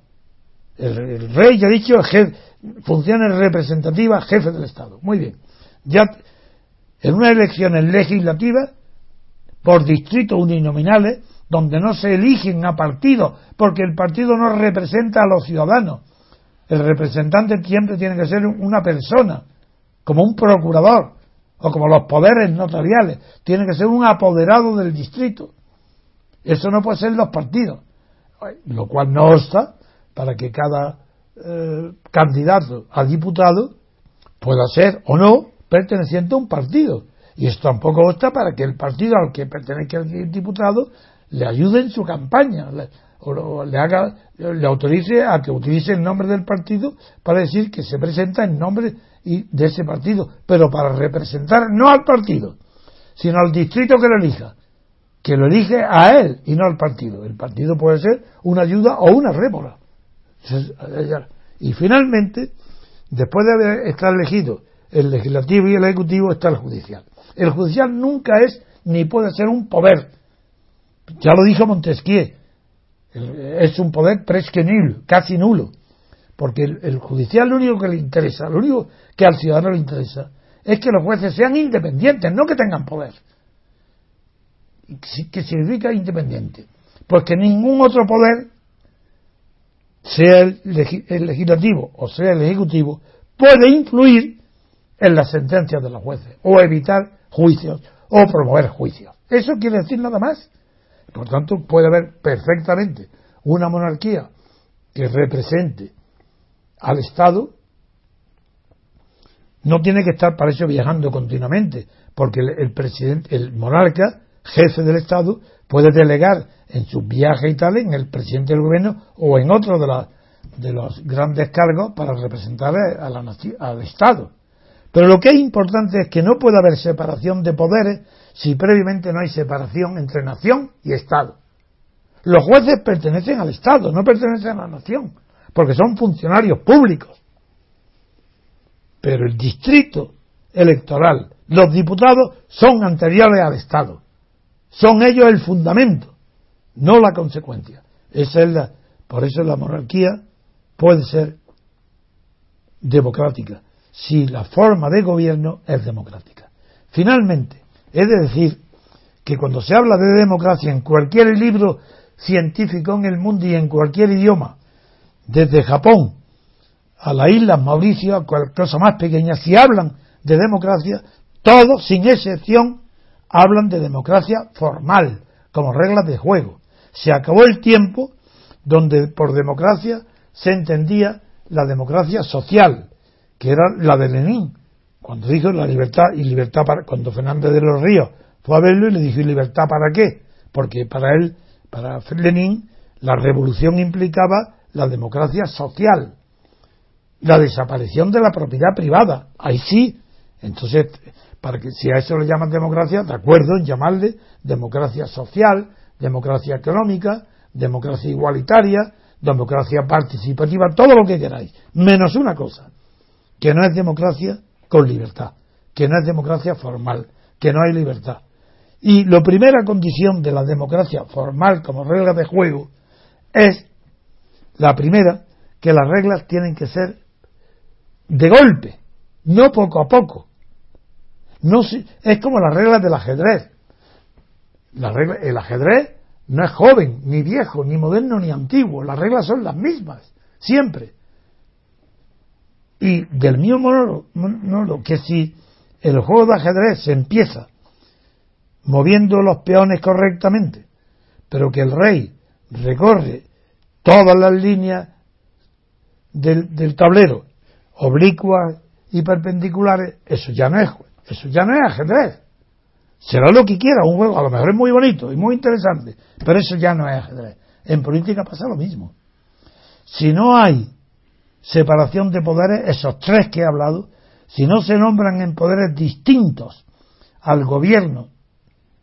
el, rey ya ha dicho funciones representativas, jefe del Estado. Muy bien. Ya en unas elecciones legislativas, por distritos uninominales, donde no se eligen a partidos, porque el partido no representa a los ciudadanos. El representante siempre tiene que ser una persona, como un procurador, o como los poderes notariales, tiene que ser un apoderado del distrito. Eso no puede ser los partidos, lo cual no obsta para que cada eh, candidato a diputado pueda ser o no perteneciente a un partido. Y esto tampoco obsta para que el partido al que pertenezca el diputado le ayude en su campaña le, o le haga le autorice a que utilice el nombre del partido para decir que se presenta en nombre de ese partido, pero para representar no al partido, sino al distrito que lo elija, que lo elige a él y no al partido. El partido puede ser una ayuda o una rémora. Y finalmente, después de haber estado elegido el legislativo y el ejecutivo, está el judicial. El judicial nunca es ni puede ser un poder. Ya lo dijo Montesquieu. Es un poder presque casi nulo. Porque el, judicial lo único que le interesa, lo único que al ciudadano le interesa, es que los jueces sean independientes, no que tengan poder. ¿Qué significa independiente? Pues que ningún otro poder sea el, legislativo o sea el ejecutivo, puede influir en las sentencias de los jueces, o evitar juicios, o promover juicios. Eso quiere decir nada más. Por tanto, puede haber perfectamente una monarquía que represente al Estado, no tiene que estar para eso viajando continuamente, porque el presidente, el monarca, jefe del Estado, puede delegar en sus viajes y tal en el presidente del gobierno o en otro de, de los grandes cargos para representar a la, al Estado. Pero lo que es importante es que no puede haber separación de poderes si previamente no hay separación entre nación y Estado. Los jueces pertenecen al Estado, no pertenecen a la nación, porque son funcionarios públicos. Pero el distrito electoral, los diputados son anteriores al Estado. Son ellos el fundamento no la consecuencia. Esa es la, por eso la monarquía puede ser democrática, si la forma de gobierno es democrática. Finalmente, he de decir que cuando se habla de democracia en cualquier libro científico en el mundo y en cualquier idioma, desde Japón a las Islas Mauricio, a cualquier cosa más pequeña, si hablan de democracia, todos, sin excepción, hablan de democracia formal, como reglas de juego. Se acabó el tiempo donde por democracia se entendía la democracia social, que era la de Lenin, cuando dijo la libertad y libertad para cuando Fernández de los Ríos fue a verlo y le dijo libertad para qué, porque para él, para Lenin, la revolución implicaba la democracia social la desaparición de la propiedad privada. Ahí sí. Entonces, para que si a eso le llaman democracia, de acuerdo en llamarle democracia social, democracia económica, democracia igualitaria, democracia participativa, todo lo que queráis, menos una cosa, que no es democracia con libertad, que no es democracia formal, que no hay libertad. Y la primera condición de la democracia formal como regla de juego es, la primera, que las reglas tienen que ser de golpe, no poco a poco. No, es como las reglas del ajedrez. El ajedrez no es joven, ni viejo, ni moderno, ni antiguo. Las reglas son las mismas, siempre. Y del mío monólogo, que si el juego de ajedrez se empieza moviendo los peones correctamente, pero que el rey recorre todas las líneas del, del tablero, oblicuas y perpendiculares, eso ya no es, eso ya no es ajedrez. Será lo que quiera, un juego a lo mejor es muy bonito y muy interesante, pero eso ya no es ajedrez. En política pasa lo mismo. Si no hay separación de poderes, esos tres que he hablado, si no se nombran en poderes distintos al gobierno,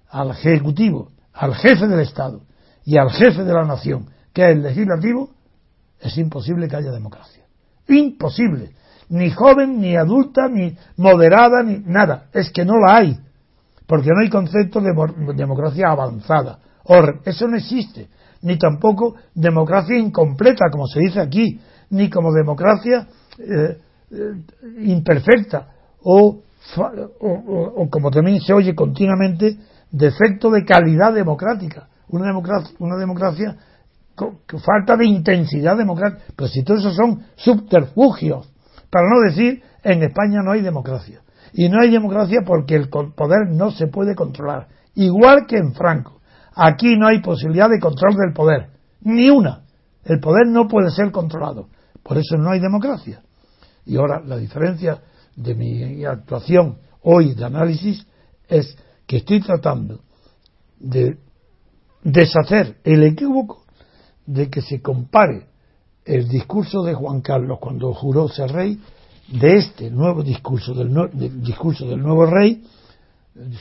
al ejecutivo, al jefe del Estado y al jefe de la nación, que es el legislativo, es imposible que haya democracia. Imposible. Ni joven, ni adulta, ni moderada, ni nada. Es que no la hay porque no hay concepto de democracia avanzada. eso no existe, ni tampoco democracia incompleta, como se dice aquí, ni como democracia eh, eh, imperfecta, o, o, como también se oye continuamente, defecto de calidad democrática. Una democracia, una democracia falta de intensidad democrática. Pero si todos esos son subterfugios, para no decir en España no hay democracia. Y no hay democracia porque el poder no se puede controlar. Igual que en Franco. Aquí no hay posibilidad de control del poder. Ni una. El poder no puede ser controlado. Por eso no hay democracia. Y ahora la diferencia de mi actuación hoy de análisis es que estoy tratando de deshacer el equívoco de que se compare el discurso de Juan Carlos cuando juró ser rey de este nuevo discurso del, discurso del nuevo rey,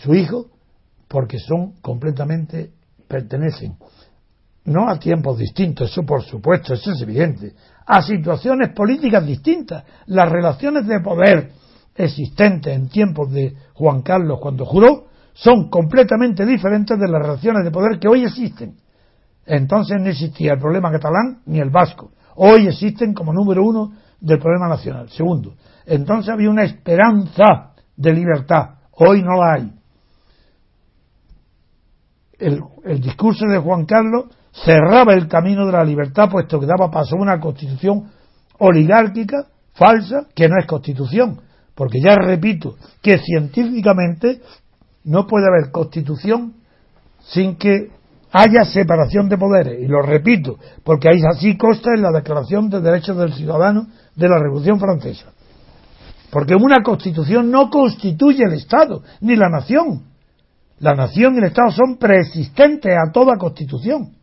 su hijo, porque son completamente, pertenecen, no a tiempos distintos, eso por supuesto, eso es evidente, a situaciones políticas distintas. Las relaciones de poder existentes en tiempos de Juan Carlos cuando juró son completamente diferentes de las relaciones de poder que hoy existen. Entonces no existía el problema catalán ni el vasco. Hoy existen como número uno del problema nacional. Segundo, entonces había una esperanza de libertad. Hoy no la hay. El, el, discurso de Juan Carlos cerraba el camino de la libertad, puesto que daba paso a una constitución oligárquica, falsa, que no es constitución. Porque ya repito que científicamente no puede haber constitución sin que haya separación de poderes. Y lo repito, porque ahí así consta en la Declaración de Derechos del Ciudadano de la Revolución Francesa. Porque una constitución no constituye el Estado, ni la nación. La nación y el Estado son preexistentes a toda constitución.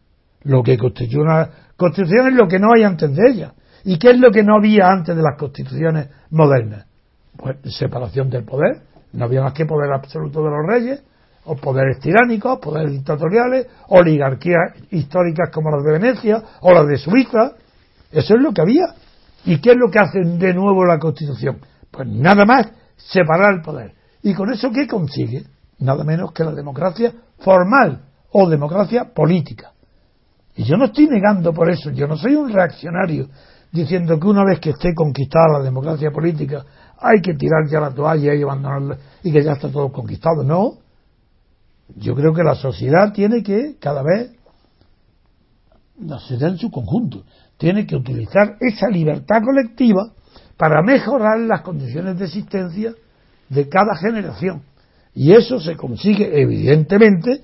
Lo que constituye una constitución es lo que no hay antes de ella. ¿Y qué es lo que no había antes de las constituciones modernas? Pues separación del poder. No había más que poder absoluto de los reyes, o poderes tiránicos, poderes dictatoriales, oligarquías históricas como las de Venecia o las de Suiza. Eso es lo que había. ¿Y qué es lo que hace de nuevo la Constitución? Pues nada más separar el poder. ¿Y con eso qué consigue? Nada menos que la democracia formal o democracia política. Y yo no estoy negando por eso, yo no soy un reaccionario diciendo que una vez que esté conquistada la democracia política hay que tirar ya la toalla y abandonarla y que ya está todo conquistado. No. Yo creo que la sociedad tiene que cada vez, la sociedad en su conjunto, tiene que utilizar esa libertad colectiva para mejorar las condiciones de existencia de cada generación. Y eso se consigue, evidentemente,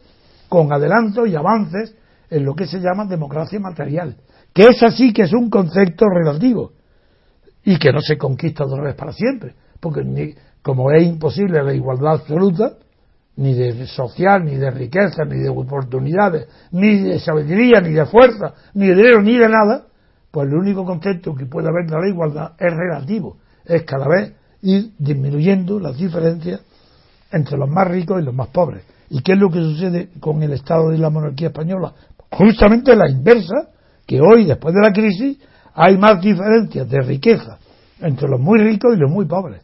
con adelantos y avances en lo que se llama democracia material, que es así que es un concepto relativo y que no se conquista de una vez para siempre, porque como es imposible la igualdad absoluta, ni de social, ni de riqueza, ni de oportunidades, ni de sabiduría, ni de fuerza, ni de dinero, ni de nada, pues el único concepto que puede haber de la igualdad es relativo, es cada vez ir disminuyendo las diferencias entre los más ricos y los más pobres. ¿Y qué es lo que sucede con el Estado de la monarquía española? Justamente la inversa, que hoy, después de la crisis, hay más diferencias de riqueza entre los muy ricos y los muy pobres.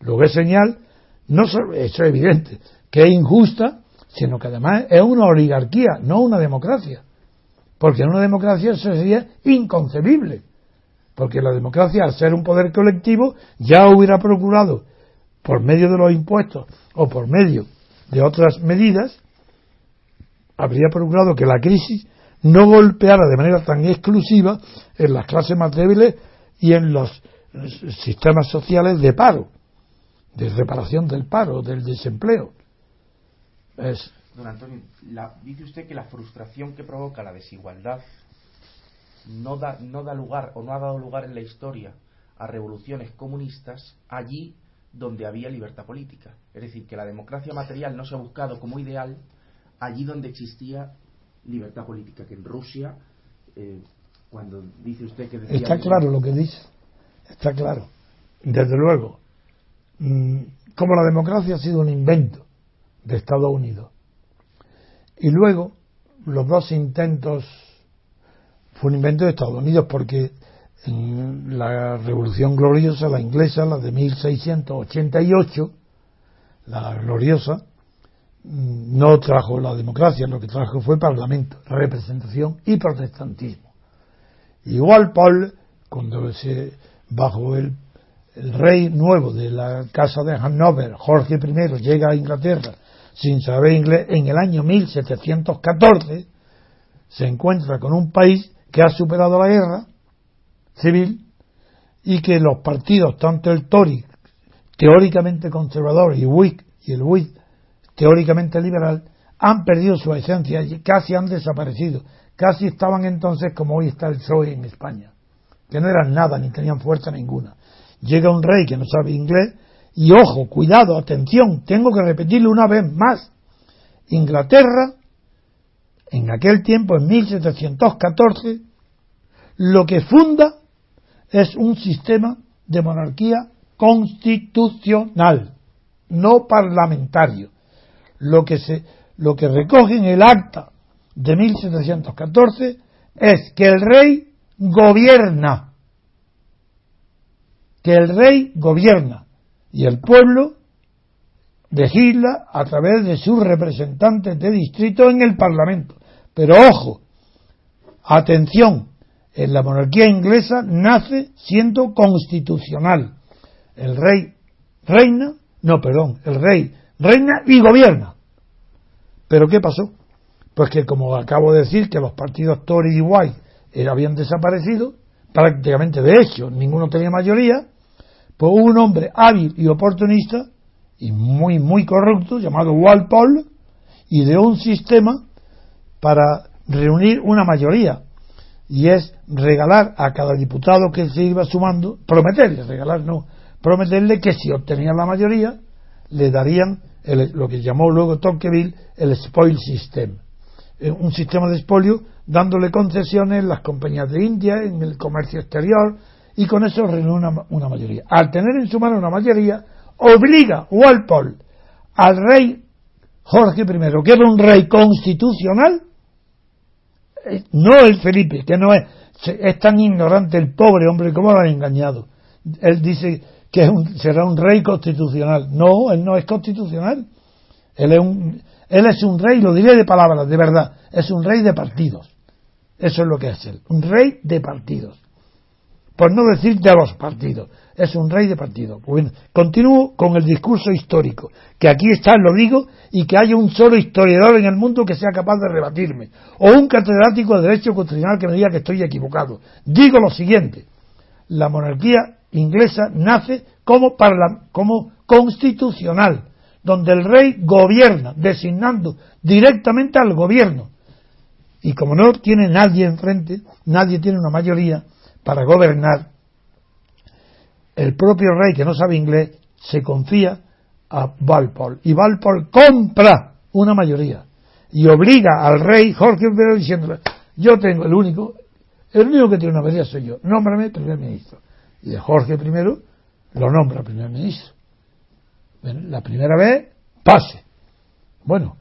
Lo que es señal, no solo, eso es evidente, que es injusta, sino que además es una oligarquía, no una democracia. Porque en una democracia eso sería inconcebible. Porque la democracia, al ser un poder colectivo, ya hubiera procurado, por medio de los impuestos o por medio de otras medidas, habría procurado que la crisis no golpeara de manera tan exclusiva en las clases más débiles y en los sistemas sociales de paro, de reparación del paro, del desempleo. Es, Don Antonio, dice usted que la frustración que provoca la desigualdad no da, no da lugar o no ha dado lugar en la historia a revoluciones comunistas allí donde había libertad política. Es decir, que la democracia material no se ha buscado como ideal allí donde existía libertad política, que en Rusia, eh, cuando dice usted que... Está claro lo que dice, está claro. Desde luego, mm, como la democracia ha sido un invento de Estados Unidos, y luego los dos intentos fue un invento de Estados Unidos porque en la Revolución Gloriosa, la inglesa, la de 1688, la gloriosa, no trajo la democracia, lo que trajo fue parlamento, representación y protestantismo. Igual Paul, cuando se, bajo el, rey nuevo de la casa de Hanover, Jorge I, llega a Inglaterra sin saber inglés, en el año 1714 se encuentra con un país que ha superado la guerra civil y que los partidos, tanto el Tory, teóricamente conservador, y Whig, y el Whig, teóricamente liberal, han perdido su esencia y casi han desaparecido. Casi estaban entonces como hoy está el PSOE en España, que no eran nada ni tenían fuerza ninguna. Llega un rey que no sabe inglés y ojo, cuidado, atención, tengo que repetirlo una vez más. Inglaterra, en aquel tiempo, en 1714, lo que funda es un sistema de monarquía constitucional, no parlamentario. Lo que, se, lo que recoge en el acta de 1714 es que el rey gobierna, que el rey gobierna y el pueblo legisla a través de sus representantes de distrito en el Parlamento. Pero ojo, atención, en la monarquía inglesa nace siendo constitucional. El rey reina, no, perdón, el rey reina y gobierna. Pero ¿qué pasó? Pues que como acabo de decir que los partidos Tory y White habían desaparecido, prácticamente de hecho ninguno tenía mayoría, pues un hombre hábil y oportunista y muy, muy corrupto llamado Walpole ideó un sistema para reunir una mayoría y es regalar a cada diputado que se iba sumando, prometerle, regalar no, prometerle que si obtenía la mayoría le darían lo que llamó luego Tocqueville el spoil system, eh, un sistema de expolio dándole concesiones en las compañías de India, en el comercio exterior, y con eso reúne una, una, mayoría. Al tener en su mano una mayoría, obliga Walpole al rey Jorge I, que era un rey constitucional, eh, no el Felipe, que no es, es tan ignorante el pobre hombre, ¿cómo lo han engañado? Él dice que será un rey constitucional. No, él no es constitucional. Él es un, él es un rey, lo diré de palabras, de verdad, es un rey de partidos. Eso es lo que es él, un rey de partidos por no decir de los partidos. Es un rey de partido. Bueno, continúo con el discurso histórico, que aquí está, lo digo, y que haya un solo historiador en el mundo que sea capaz de rebatirme, o un catedrático de Derecho Constitucional que me diga que estoy equivocado. Digo lo siguiente, la monarquía inglesa nace como, como constitucional, donde el rey gobierna, designando directamente al gobierno. Y como no tiene nadie enfrente, nadie tiene una mayoría, para gobernar, el propio rey que no sabe inglés se confía a Walpole y Walpole compra una mayoría y obliga al rey Jorge I diciéndole yo tengo el único El único que tiene una mayoría soy yo. Nómbrame primer ministro. Y de Jorge I lo nombra primer ministro. la primera vez, pase. Bueno,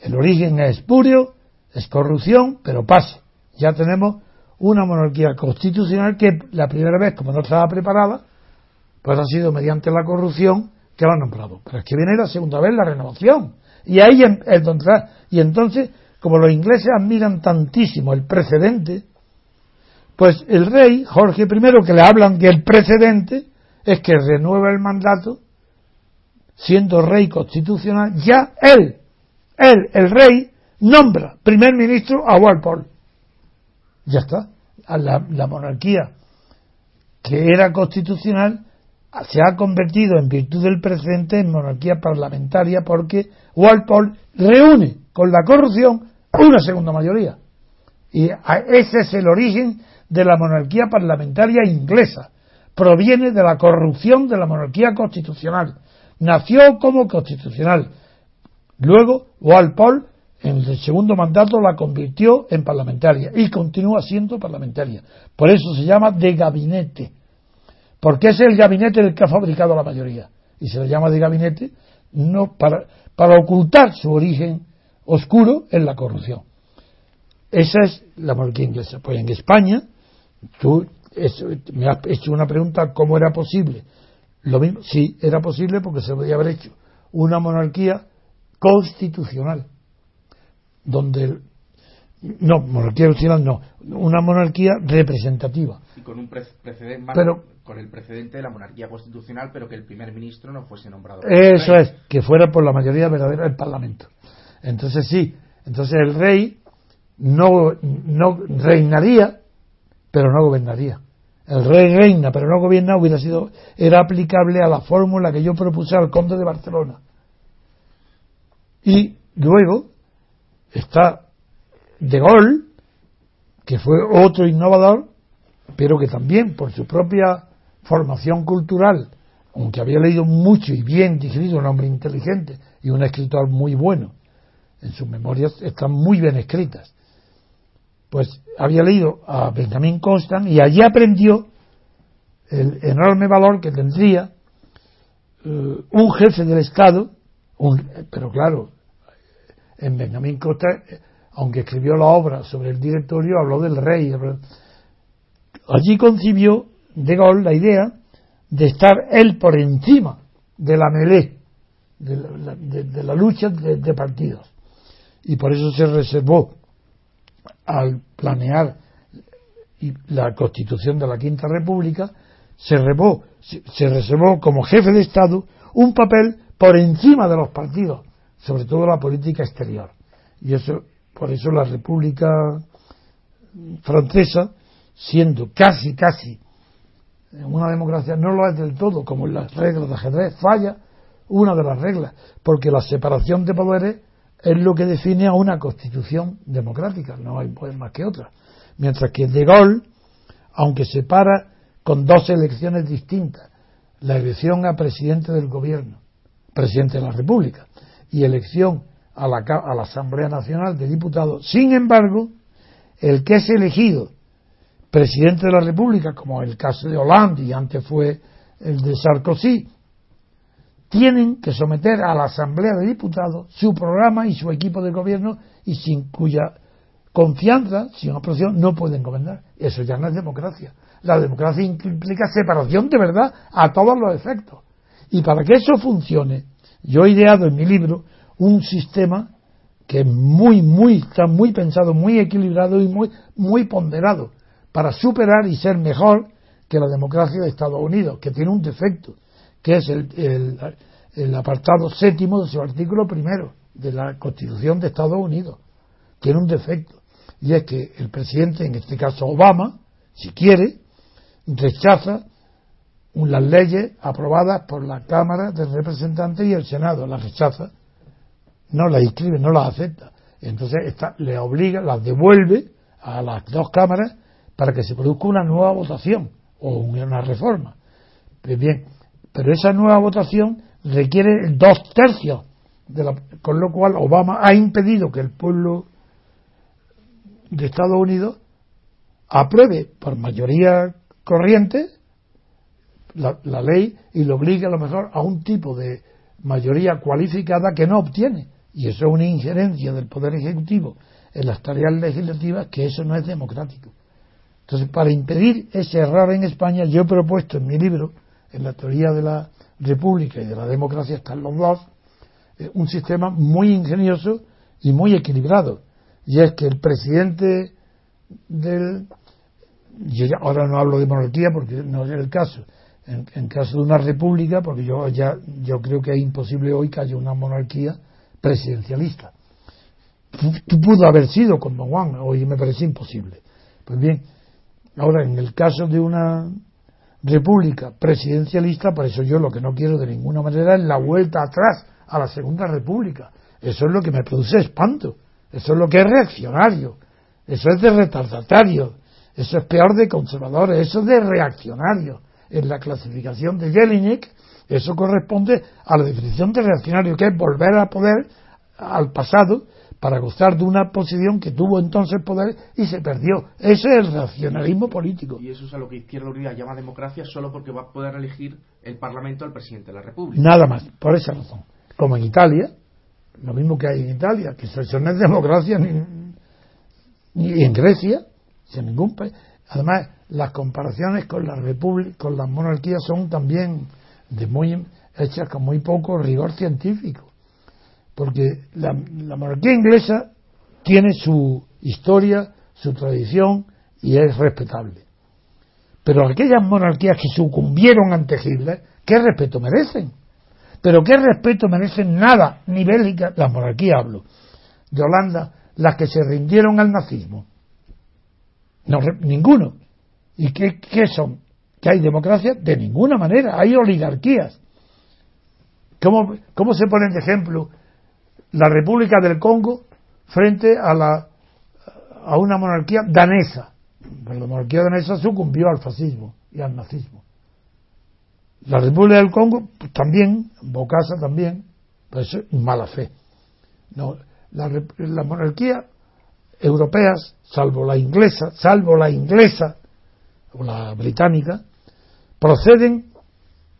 el origen es espurio, es corrupción, pero pase. Ya tenemos una monarquía constitucional que la primera vez, como no estaba preparada, pues ha sido mediante la corrupción que lo han nombrado. Pero es que viene la segunda vez la renovación. Y ahí entonces, y entonces, como los ingleses admiran tantísimo el precedente, pues el rey, Jorge I, que le hablan que el precedente es que renueva el mandato, siendo rey constitucional, ya él, él, el rey, nombra primer ministro a Walpole. Ya está. La, la monarquía que era constitucional se ha convertido en virtud del precedente en monarquía parlamentaria porque Walpole reúne con la corrupción una segunda mayoría. Y ese es el origen de la monarquía parlamentaria inglesa. Proviene de la corrupción de la monarquía constitucional. Nació como constitucional. Luego, Walpole, en el segundo mandato, la convirtió en parlamentaria y continúa siendo parlamentaria. Por eso se llama de gabinete porque es el gabinete el que ha fabricado la mayoría. Y se le llama de gabinete no para, para ocultar su origen oscuro en la corrupción. Esa es la monarquía inglesa. Pues en España, tú me has hecho una pregunta, ¿cómo era posible? Lo mismo, sí, era posible porque se podía haber hecho una monarquía constitucional, donde no, monarquía constitucional no, una monarquía representativa. Y con un precedente, pero, con el precedente de la monarquía constitucional, pero que el primer ministro no fuese nombrado. Eso es, que fuera por la mayoría verdadera del Parlamento. Entonces sí, entonces el rey no, no reinaría, pero no gobernaría. El rey reina, pero no gobierna, hubiera sido, era aplicable a la fórmula que yo propuse al conde de Barcelona. Y luego está De Gaulle, que fue otro innovador, pero que también por su propia formación cultural, aunque había leído mucho y bien digerido, un hombre inteligente y un escritor muy bueno, en sus memorias están muy bien escritas, pues había leído a Benjamin Constant y allí aprendió el enorme valor que tendría eh, un jefe del Estado, pero claro, en Benjamin Constant, aunque escribió la obra sobre el directorio, habló del rey. Allí concibió de Gaulle la idea de estar él por encima de la melé, de la, lucha de, partidos. Y por eso se reservó, al planear la constitución de la Quinta República, se, se reservó como jefe de Estado un papel por encima de los partidos, sobre todo la política exterior. Y eso, por eso la República Francesa, siendo casi, casi una democracia no lo es del todo, como en las reglas de ajedrez, falla una de las reglas, porque la separación de poderes es lo que define a una constitución democrática, no hay poder más que otra. Mientras que De Gaulle, aunque separa con dos elecciones distintas, la elección a presidente del gobierno, presidente de la República, y elección a la, a la Asamblea Nacional de Diputados, sin embargo, el que es elegido presidente de la República, como el caso de Hollande y antes fue el de Sarkozy, tienen que someter a la Asamblea de Diputados su programa y su equipo de gobierno y sin cuya confianza, sin oposición, no pueden gobernar. Eso ya no es democracia. La democracia implica separación de verdad a todos los efectos. Y para que eso funcione, yo he ideado en mi libro un sistema que es muy, muy, está muy pensado, muy equilibrado y muy, muy ponderado para superar y ser mejor que la democracia de Estados Unidos, que tiene un defecto, que es el, apartado séptimo de su artículo primero de la Constitución de Estados Unidos. Tiene un defecto, y es que el presidente, en este caso Obama, si quiere, rechaza las leyes aprobadas por la Cámara de Representantes y el Senado, las rechaza, no las inscribe, no las acepta. Entonces le obliga, las devuelve a las dos cámaras para que se produzca una nueva votación o una reforma. Pues bien, pero esa nueva votación requiere dos tercios, de la, con lo cual Obama ha impedido que el pueblo de Estados Unidos apruebe por mayoría corriente la, la, ley y lo obligue a lo mejor a un tipo de mayoría cualificada que no obtiene. Y eso es una injerencia del Poder Ejecutivo en las tareas legislativas que eso no es democrático. Entonces, para impedir ese error en España, yo he propuesto en mi libro, en la teoría de la República y de la democracia están los dos, eh, un sistema muy ingenioso y muy equilibrado. Y es que el presidente del. Yo ahora no hablo de monarquía porque no es el caso. En, en, caso de una república, porque yo ya yo creo que es imposible hoy que haya una monarquía presidencialista. Pudo haber sido con Don Juan, hoy me parece imposible. Pues bien, ahora en el caso de una república presidencialista, por eso yo lo que no quiero de ninguna manera es la vuelta atrás a la Segunda República. Eso es lo que me produce espanto. Eso es lo que es reaccionario. Eso es de retardatario. Eso es peor de conservadores. Eso es de reaccionario. En la clasificación de Jelinek, eso corresponde a la definición de reaccionario, que es volver a poder al pasado para gozar de una posición que tuvo entonces poder y se perdió. Ese es el racionalismo político. Y eso es a lo que Izquierda Unida llama democracia solo porque va a poder elegir el Parlamento al presidente de la República. Nada más, por esa razón. Como en Italia, lo mismo que hay en Italia, que eso no es democracia ni, ni en Grecia, sin ningún país. Además, las comparaciones con la república, con las monarquías son también de muy hechas con muy poco rigor científico porque la, monarquía inglesa tiene su historia, su tradición y es respetable. Pero aquellas monarquías que sucumbieron ante Hitler, ¿qué respeto merecen? Pero ¿qué respeto merecen nada, ni Bélgica, la monarquía hablo, de Holanda, las que se rindieron al nazismo? No, ninguno. ¿Y qué, qué son? ¿Que hay democracia? De ninguna manera, hay oligarquías. ¿Cómo, ¿Cómo se ponen de ejemplo la República del Congo frente a, la, a una monarquía danesa. Pero la monarquía danesa sucumbió al fascismo y al nazismo. La República del Congo pues, también, Bocasa también, pues mala fe. No, la, la monarquía europeas, salvo la inglesa, salvo la inglesa o la británica, proceden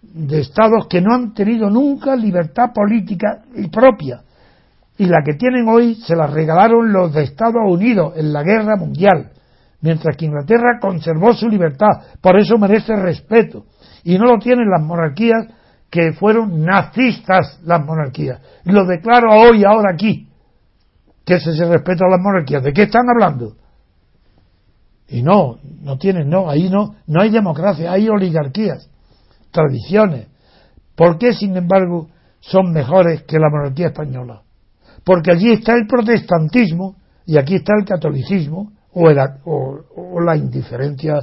de estados que no han tenido nunca libertad política propia, y la que tienen hoy se la regalaron los de Estados Unidos en la guerra mundial, mientras que Inglaterra conservó su libertad, por eso merece respeto, y no lo tienen las monarquías que fueron nazistas las monarquías. Lo declaro hoy, ahora aquí, que ese se respeta a las monarquías. ¿De qué están hablando? Y no, no tienen, no, ahí no, no hay democracia, hay oligarquías, tradiciones. ¿Por qué, sin embargo, son mejores que la monarquía española? Porque allí está el protestantismo y aquí está el catolicismo o, la indiferencia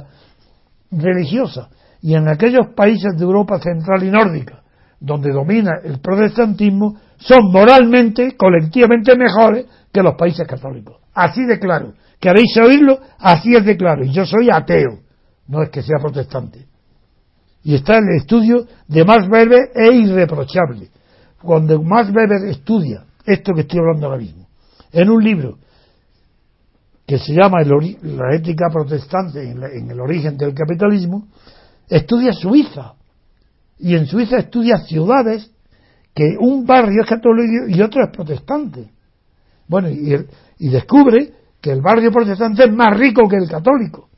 religiosa. Y en aquellos países de Europa central y nórdica, donde domina el protestantismo, son moralmente, colectivamente mejores que los países católicos. Así de claro. ¿Queréis oírlo? Así es de claro. Y yo soy ateo, no es que sea protestante. Y está el estudio de Max Weber e irreprochable. Cuando Max Weber estudia esto que estoy hablando ahora mismo. En un libro que se llama La ética protestante en, el origen del capitalismo, estudia Suiza. Y en Suiza estudia ciudades que un barrio es católico y otro es protestante. Bueno, y, y descubre que el barrio protestante es más rico que el católico,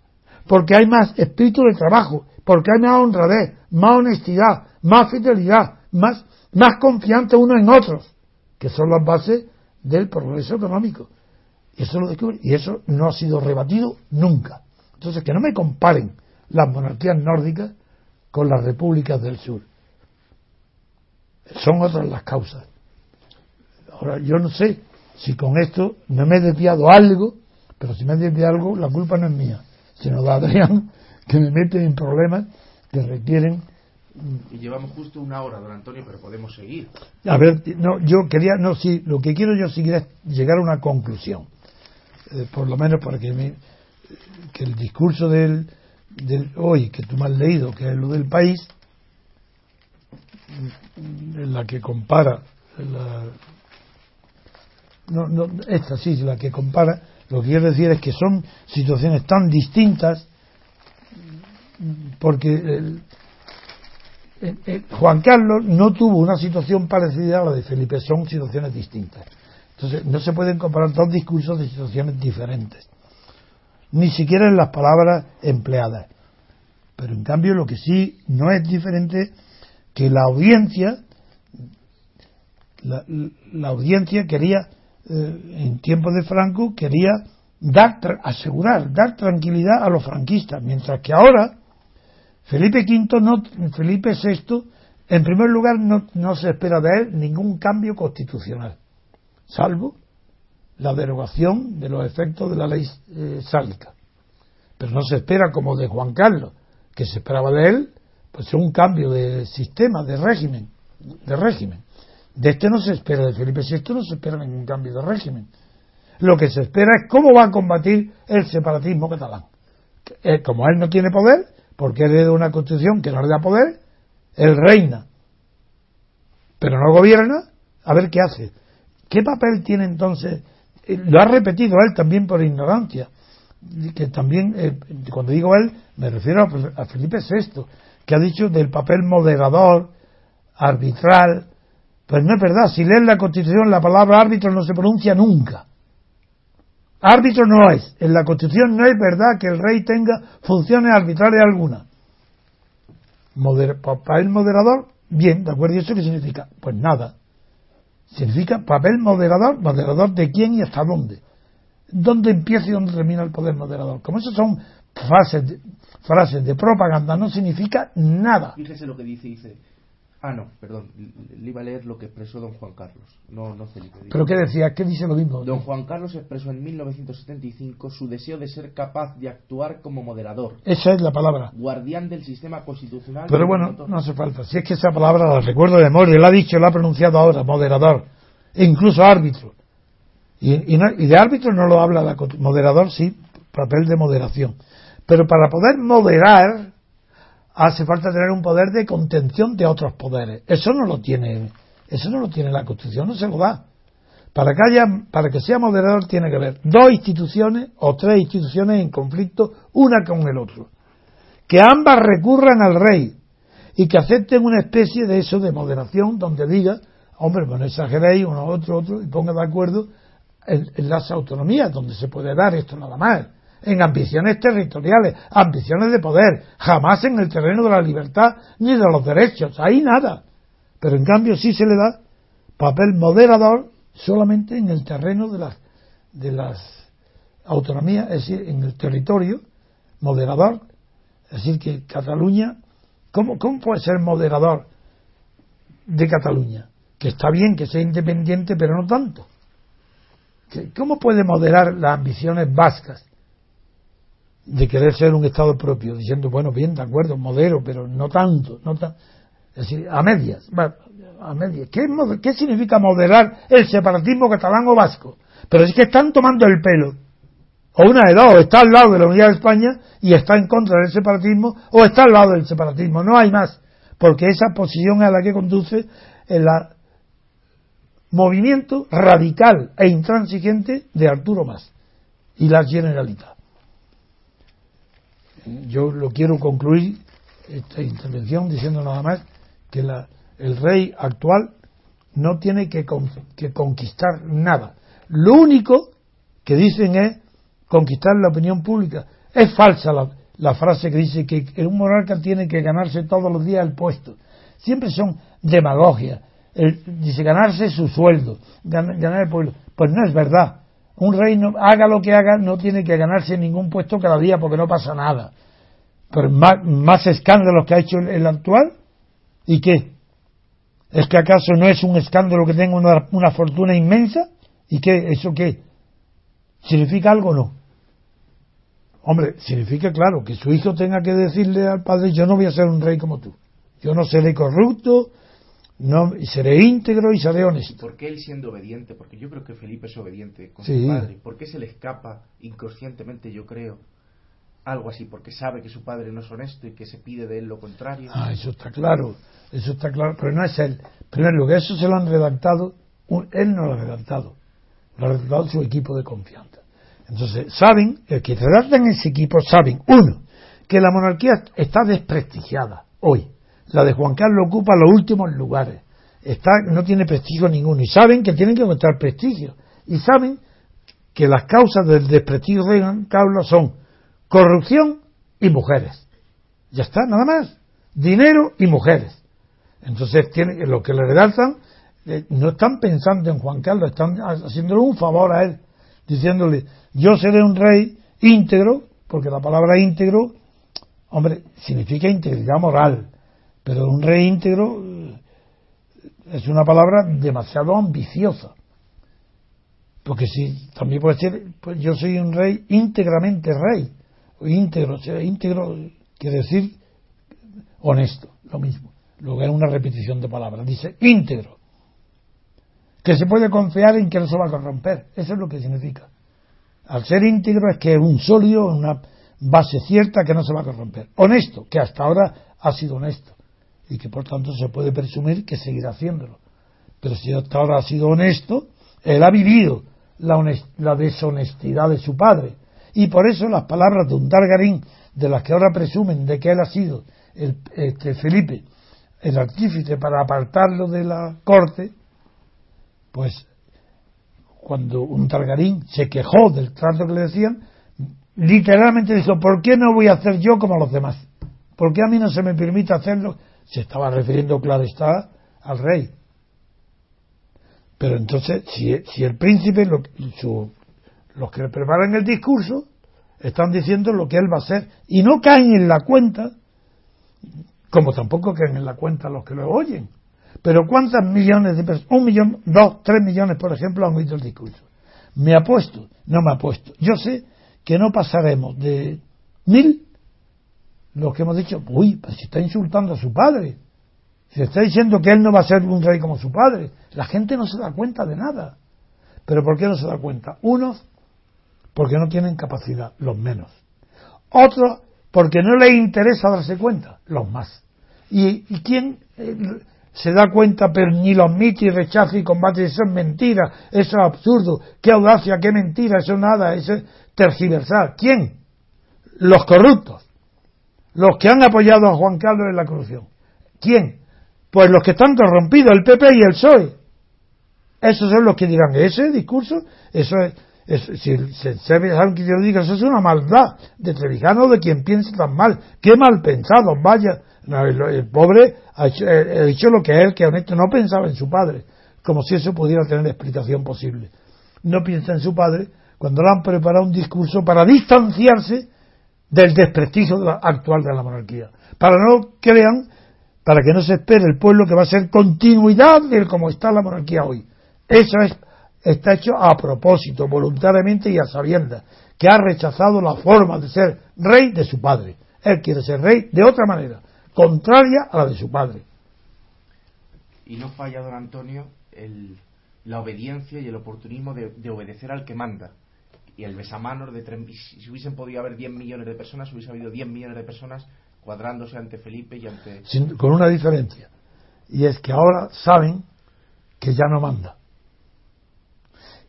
porque hay más espíritu de trabajo, porque hay más honradez, más honestidad, más fidelidad, más, más confianza uno en otros que son las bases del progreso económico. Y eso lo descubre, y eso no ha sido rebatido nunca. Entonces, que no me comparen las monarquías nórdicas con las repúblicas del sur. Son otras las causas. Ahora, yo no sé si con esto no me he desviado algo, pero si me he desviado algo, la culpa no es mía, sino de Adrián, que me mete en problemas que requieren y llevamos justo una hora, don Antonio, pero podemos seguir. A ver, no, yo quería, no, sí, lo que quiero yo seguir es llegar a una conclusión, eh, por lo menos para que, me, que el discurso del, del hoy que tú me has leído, que es lo del país, en la que compara la, no, no, esta sí, la que compara Lo que quiero decir es que son situaciones tan distintas porque Juan Carlos no tuvo una situación parecida a la de Felipe, son situaciones distintas. Entonces, no se pueden comparar dos discursos de situaciones diferentes, ni siquiera en las palabras empleadas. Pero en cambio, lo que sí no es diferente que la audiencia, la, audiencia quería, eh, en tiempos de Franco, quería dar, asegurar, dar tranquilidad a los franquistas, mientras que ahora Felipe V, no, Felipe VI, en primer lugar, no, se espera de él ningún cambio constitucional, salvo la derogación de los efectos de la ley eh, sálica. Pero no se espera como de Juan Carlos, que se esperaba de él, pues un cambio de sistema, de régimen, de régimen. De este no se espera, de Felipe VI no se espera ningún cambio de régimen. Lo que se espera es cómo va a combatir el separatismo catalán. Eh, como él no tiene poder, porque él de una constitución que no le da poder, él reina, pero no gobierna, a ver qué hace. ¿Qué papel tiene entonces? Eh, lo ha repetido él también por ignorancia, que también, eh, cuando digo él, me refiero a, Felipe VI, que ha dicho del papel moderador, arbitral, pues no es verdad, si lees la Constitución la palabra árbitro no se pronuncia nunca. Árbitro no es. En la Constitución no es verdad que el rey tenga funciones arbitrales alguna. papel moderador, bien, ¿de acuerdo? ¿Y eso qué significa? Pues nada. Significa papel moderador, moderador de quién y hasta dónde. ¿Dónde empieza y dónde termina el poder moderador? Como esas son frases de, frases de propaganda, no significa nada. Fíjese lo que dice, dice Ah, no, perdón. Le iba a leer lo que expresó don Juan Carlos. No, no Felipe. ¿Pero qué decía? ¿Qué dice lo mismo? Don Juan Carlos expresó en 1975 su deseo de ser capaz de actuar como moderador. Esa es la palabra. Guardián del sistema constitucional. Pero bueno, no hace falta. Si es que esa palabra la recuerdo de memoria, la ha dicho, la ha pronunciado ahora, moderador. E incluso árbitro. Y, y de árbitro no lo habla la moderador, sí, papel de moderación. Pero para poder moderar, hace falta tener un poder de contención de otros poderes. Eso no lo tiene, eso no lo tiene la Constitución, no se lo da. Para que haya, para que sea moderador tiene que haber dos instituciones o tres instituciones en conflicto una con el otro. Que ambas recurran al rey y que acepten una especie de eso de moderación donde diga, hombre, pues no exageréis uno, otro, otro y ponga de acuerdo en las autonomías donde se puede dar esto nada más en ambiciones territoriales, ambiciones de poder, jamás en el terreno de la libertad ni de los derechos, ahí nada. Pero en cambio sí se le da papel moderador solamente en el terreno de las, de las autonomías, es decir, en el territorio moderador, es decir, que Cataluña, ¿cómo, cómo puede ser moderador de Cataluña? Que está bien que sea independiente, pero no tanto. ¿Cómo puede moderar las ambiciones vascas? De querer ser un Estado propio, diciendo, bueno, bien, de acuerdo, modero, pero no tanto, no es decir, a medias. A medias. ¿Qué, ¿Qué significa moderar el separatismo catalán o vasco? Pero es que están tomando el pelo. O una de dos, está al lado de la unidad de España y está en contra del separatismo, o está al lado del separatismo, no hay más. Porque esa posición es a la que conduce el movimiento radical e intransigente de Arturo Más y la Generalitat yo lo quiero concluir esta intervención diciendo nada más que la, el rey actual no tiene que, conquistar nada. Lo único que dicen es conquistar la opinión pública. Es falsa la, la frase que dice que un monarca tiene que ganarse todos los días el puesto. Siempre son demagogias. dice ganarse su sueldo, ganar el pueblo. Pues no es verdad. Un rey, haga lo que haga, no tiene que ganarse ningún puesto cada día porque no pasa nada. Pero más, escándalos que ha hecho el, actual. ¿Y qué? ¿Es que acaso no es un escándalo que tenga una, una fortuna inmensa? ¿Y qué? ¿Eso qué? ¿Significa algo o no? Hombre, significa, claro, que su hijo tenga que decirle al padre, yo no voy a ser un rey como tú. Yo no seré corrupto, no, seré íntegro y seré honesto. ¿Por qué él siendo obediente? Porque yo creo que Felipe es obediente con su padre. ¿Por qué se le escapa inconscientemente, yo creo, algo así? Porque sabe que su padre no es honesto y que se pide de él lo contrario. Ah, eso está claro. Eso está claro. Pero no es él. Primero, que eso se lo han redactado, él no lo ha redactado. Lo ha redactado su equipo de confianza. Entonces, saben, el que redactan ese equipo saben, uno, que la monarquía está desprestigiada hoy. La de Juan Carlos ocupa los últimos lugares. Está, no tiene prestigio ninguno. Y saben que tienen que encontrar prestigio. Y saben que las causas del desprestigio de Juan Carlos son corrupción y mujeres. Ya está, nada más. Dinero y mujeres. Entonces, lo que le redactan, eh, no están pensando en Juan Carlos, están haciéndole un favor a él, diciéndole, yo seré un rey íntegro, porque la palabra íntegro, hombre, significa integridad moral, pero un rey íntegro eh, es una palabra demasiado ambiciosa. Porque si también puede ser, pues yo soy un rey íntegramente rey, o íntegro, íntegro quiere decir honesto, lo mismo. Que es una repetición de palabras. Dice íntegro. Que se puede confiar en que no se va a corromper. Eso es lo que significa. Al ser íntegro es que es un sólido, una base cierta que no se va a corromper. Honesto, que hasta ahora ha sido honesto. Y que por tanto se puede presumir que seguirá haciéndolo. Pero si hasta ahora ha sido honesto, él ha vivido la, deshonestidad de su padre. Y por eso las palabras de un Targarín, de las que ahora presumen de que él ha sido este, Felipe, el artífice para apartarlo de la corte, pues cuando un Targarín se quejó del trato que le decían, literalmente dijo, ¿por qué no voy a hacer yo como los demás? ¿Por qué a mí no se me permite hacerlo? Se estaba refiriendo, claro está, al rey. Pero entonces, si, si el príncipe, lo, los que preparan el discurso, están diciendo lo que él va a hacer y no caen en la cuenta, como tampoco caen en la cuenta los que lo oyen. Pero ¿cuántas millones de personas? Un millón, dos, tres millones, por ejemplo, han oído el discurso. ¿Me apuesto? No me apuesto. Yo sé que no pasaremos de mil los que hemos dicho, uy, pues si está insultando a su padre. Se está diciendo que él no va a ser un rey como su padre. La gente no se da cuenta de nada. ¿Pero por qué no se da cuenta? Unos, porque no tienen capacidad, los menos. Otros, porque no les interesa darse cuenta, los más. ¿Y, quién eh, se da cuenta, pero ni los admite y rechaza y combate? Eso es mentira, eso es absurdo, qué audacia, qué mentira, eso nada, eso es tergiversar. ¿Quién? Los corruptos, los que han apoyado a Juan Carlos en la corrupción. ¿Quién? Pues los que están corrompidos, el PP y el PSOE. Esos son los que dirán, ese discurso, eso es, si se, saben que yo diga, eso es una maldad de Trevijano de quien piensa tan mal. Qué mal pensado, vaya. el, pobre ha dicho, lo que él, que honesto, no pensaba en su padre, como si eso pudiera tener explicación posible. No piensa en su padre cuando le han preparado un discurso para distanciarse del desprestigio actual de la monarquía. Para no crean para que no se espere el pueblo que va a ser continuidad de cómo está la monarquía hoy. Eso es, está hecho a propósito, voluntariamente y a sabiendas, que ha rechazado la forma de ser rey de su padre. Él quiere ser rey de otra manera, contraria a la de su padre. Y no falla, don Antonio, el, la obediencia y el oportunismo de, obedecer al que manda. Y el besamanos de si hubiesen podido haber 10 millones de personas, hubiese habido 10 millones de personas cuadrándose ante Felipe y ante... con una diferencia, y es que ahora saben que ya no manda,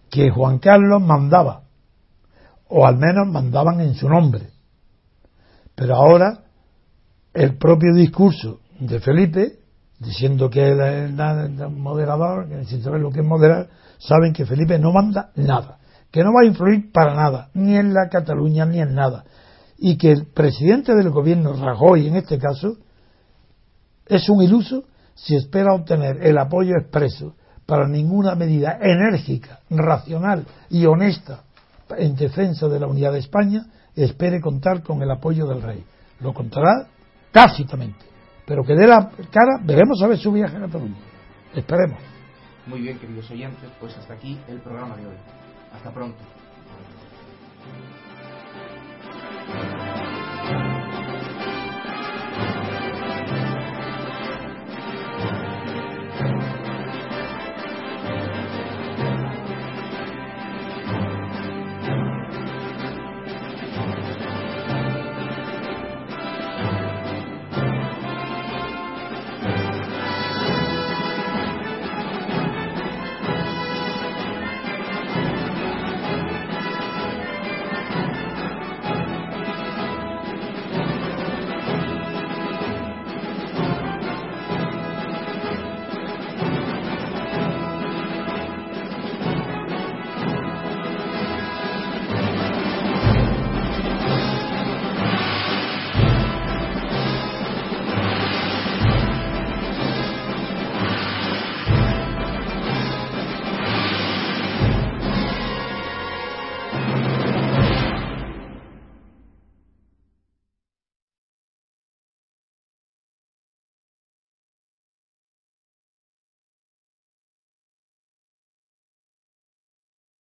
que Juan Carlos mandaba, o al menos mandaban en su nombre, pero ahora el propio discurso de Felipe, diciendo que él es el moderador, que sin saber lo que es moderar, saben que Felipe no manda nada, que no va a influir para nada, ni en la Cataluña ni en nada, y que el presidente del gobierno, Rajoy en este caso, es un iluso si espera obtener el apoyo expreso para ninguna medida enérgica, racional y honesta en defensa de la unidad de España, espere contar con el apoyo del rey. Lo contará tácitamente, pero que dé la cara, veremos a ver su viaje a Cataluña. Esperemos. Muy bien, queridos oyentes, pues hasta aquí el programa de hoy. Hasta pronto.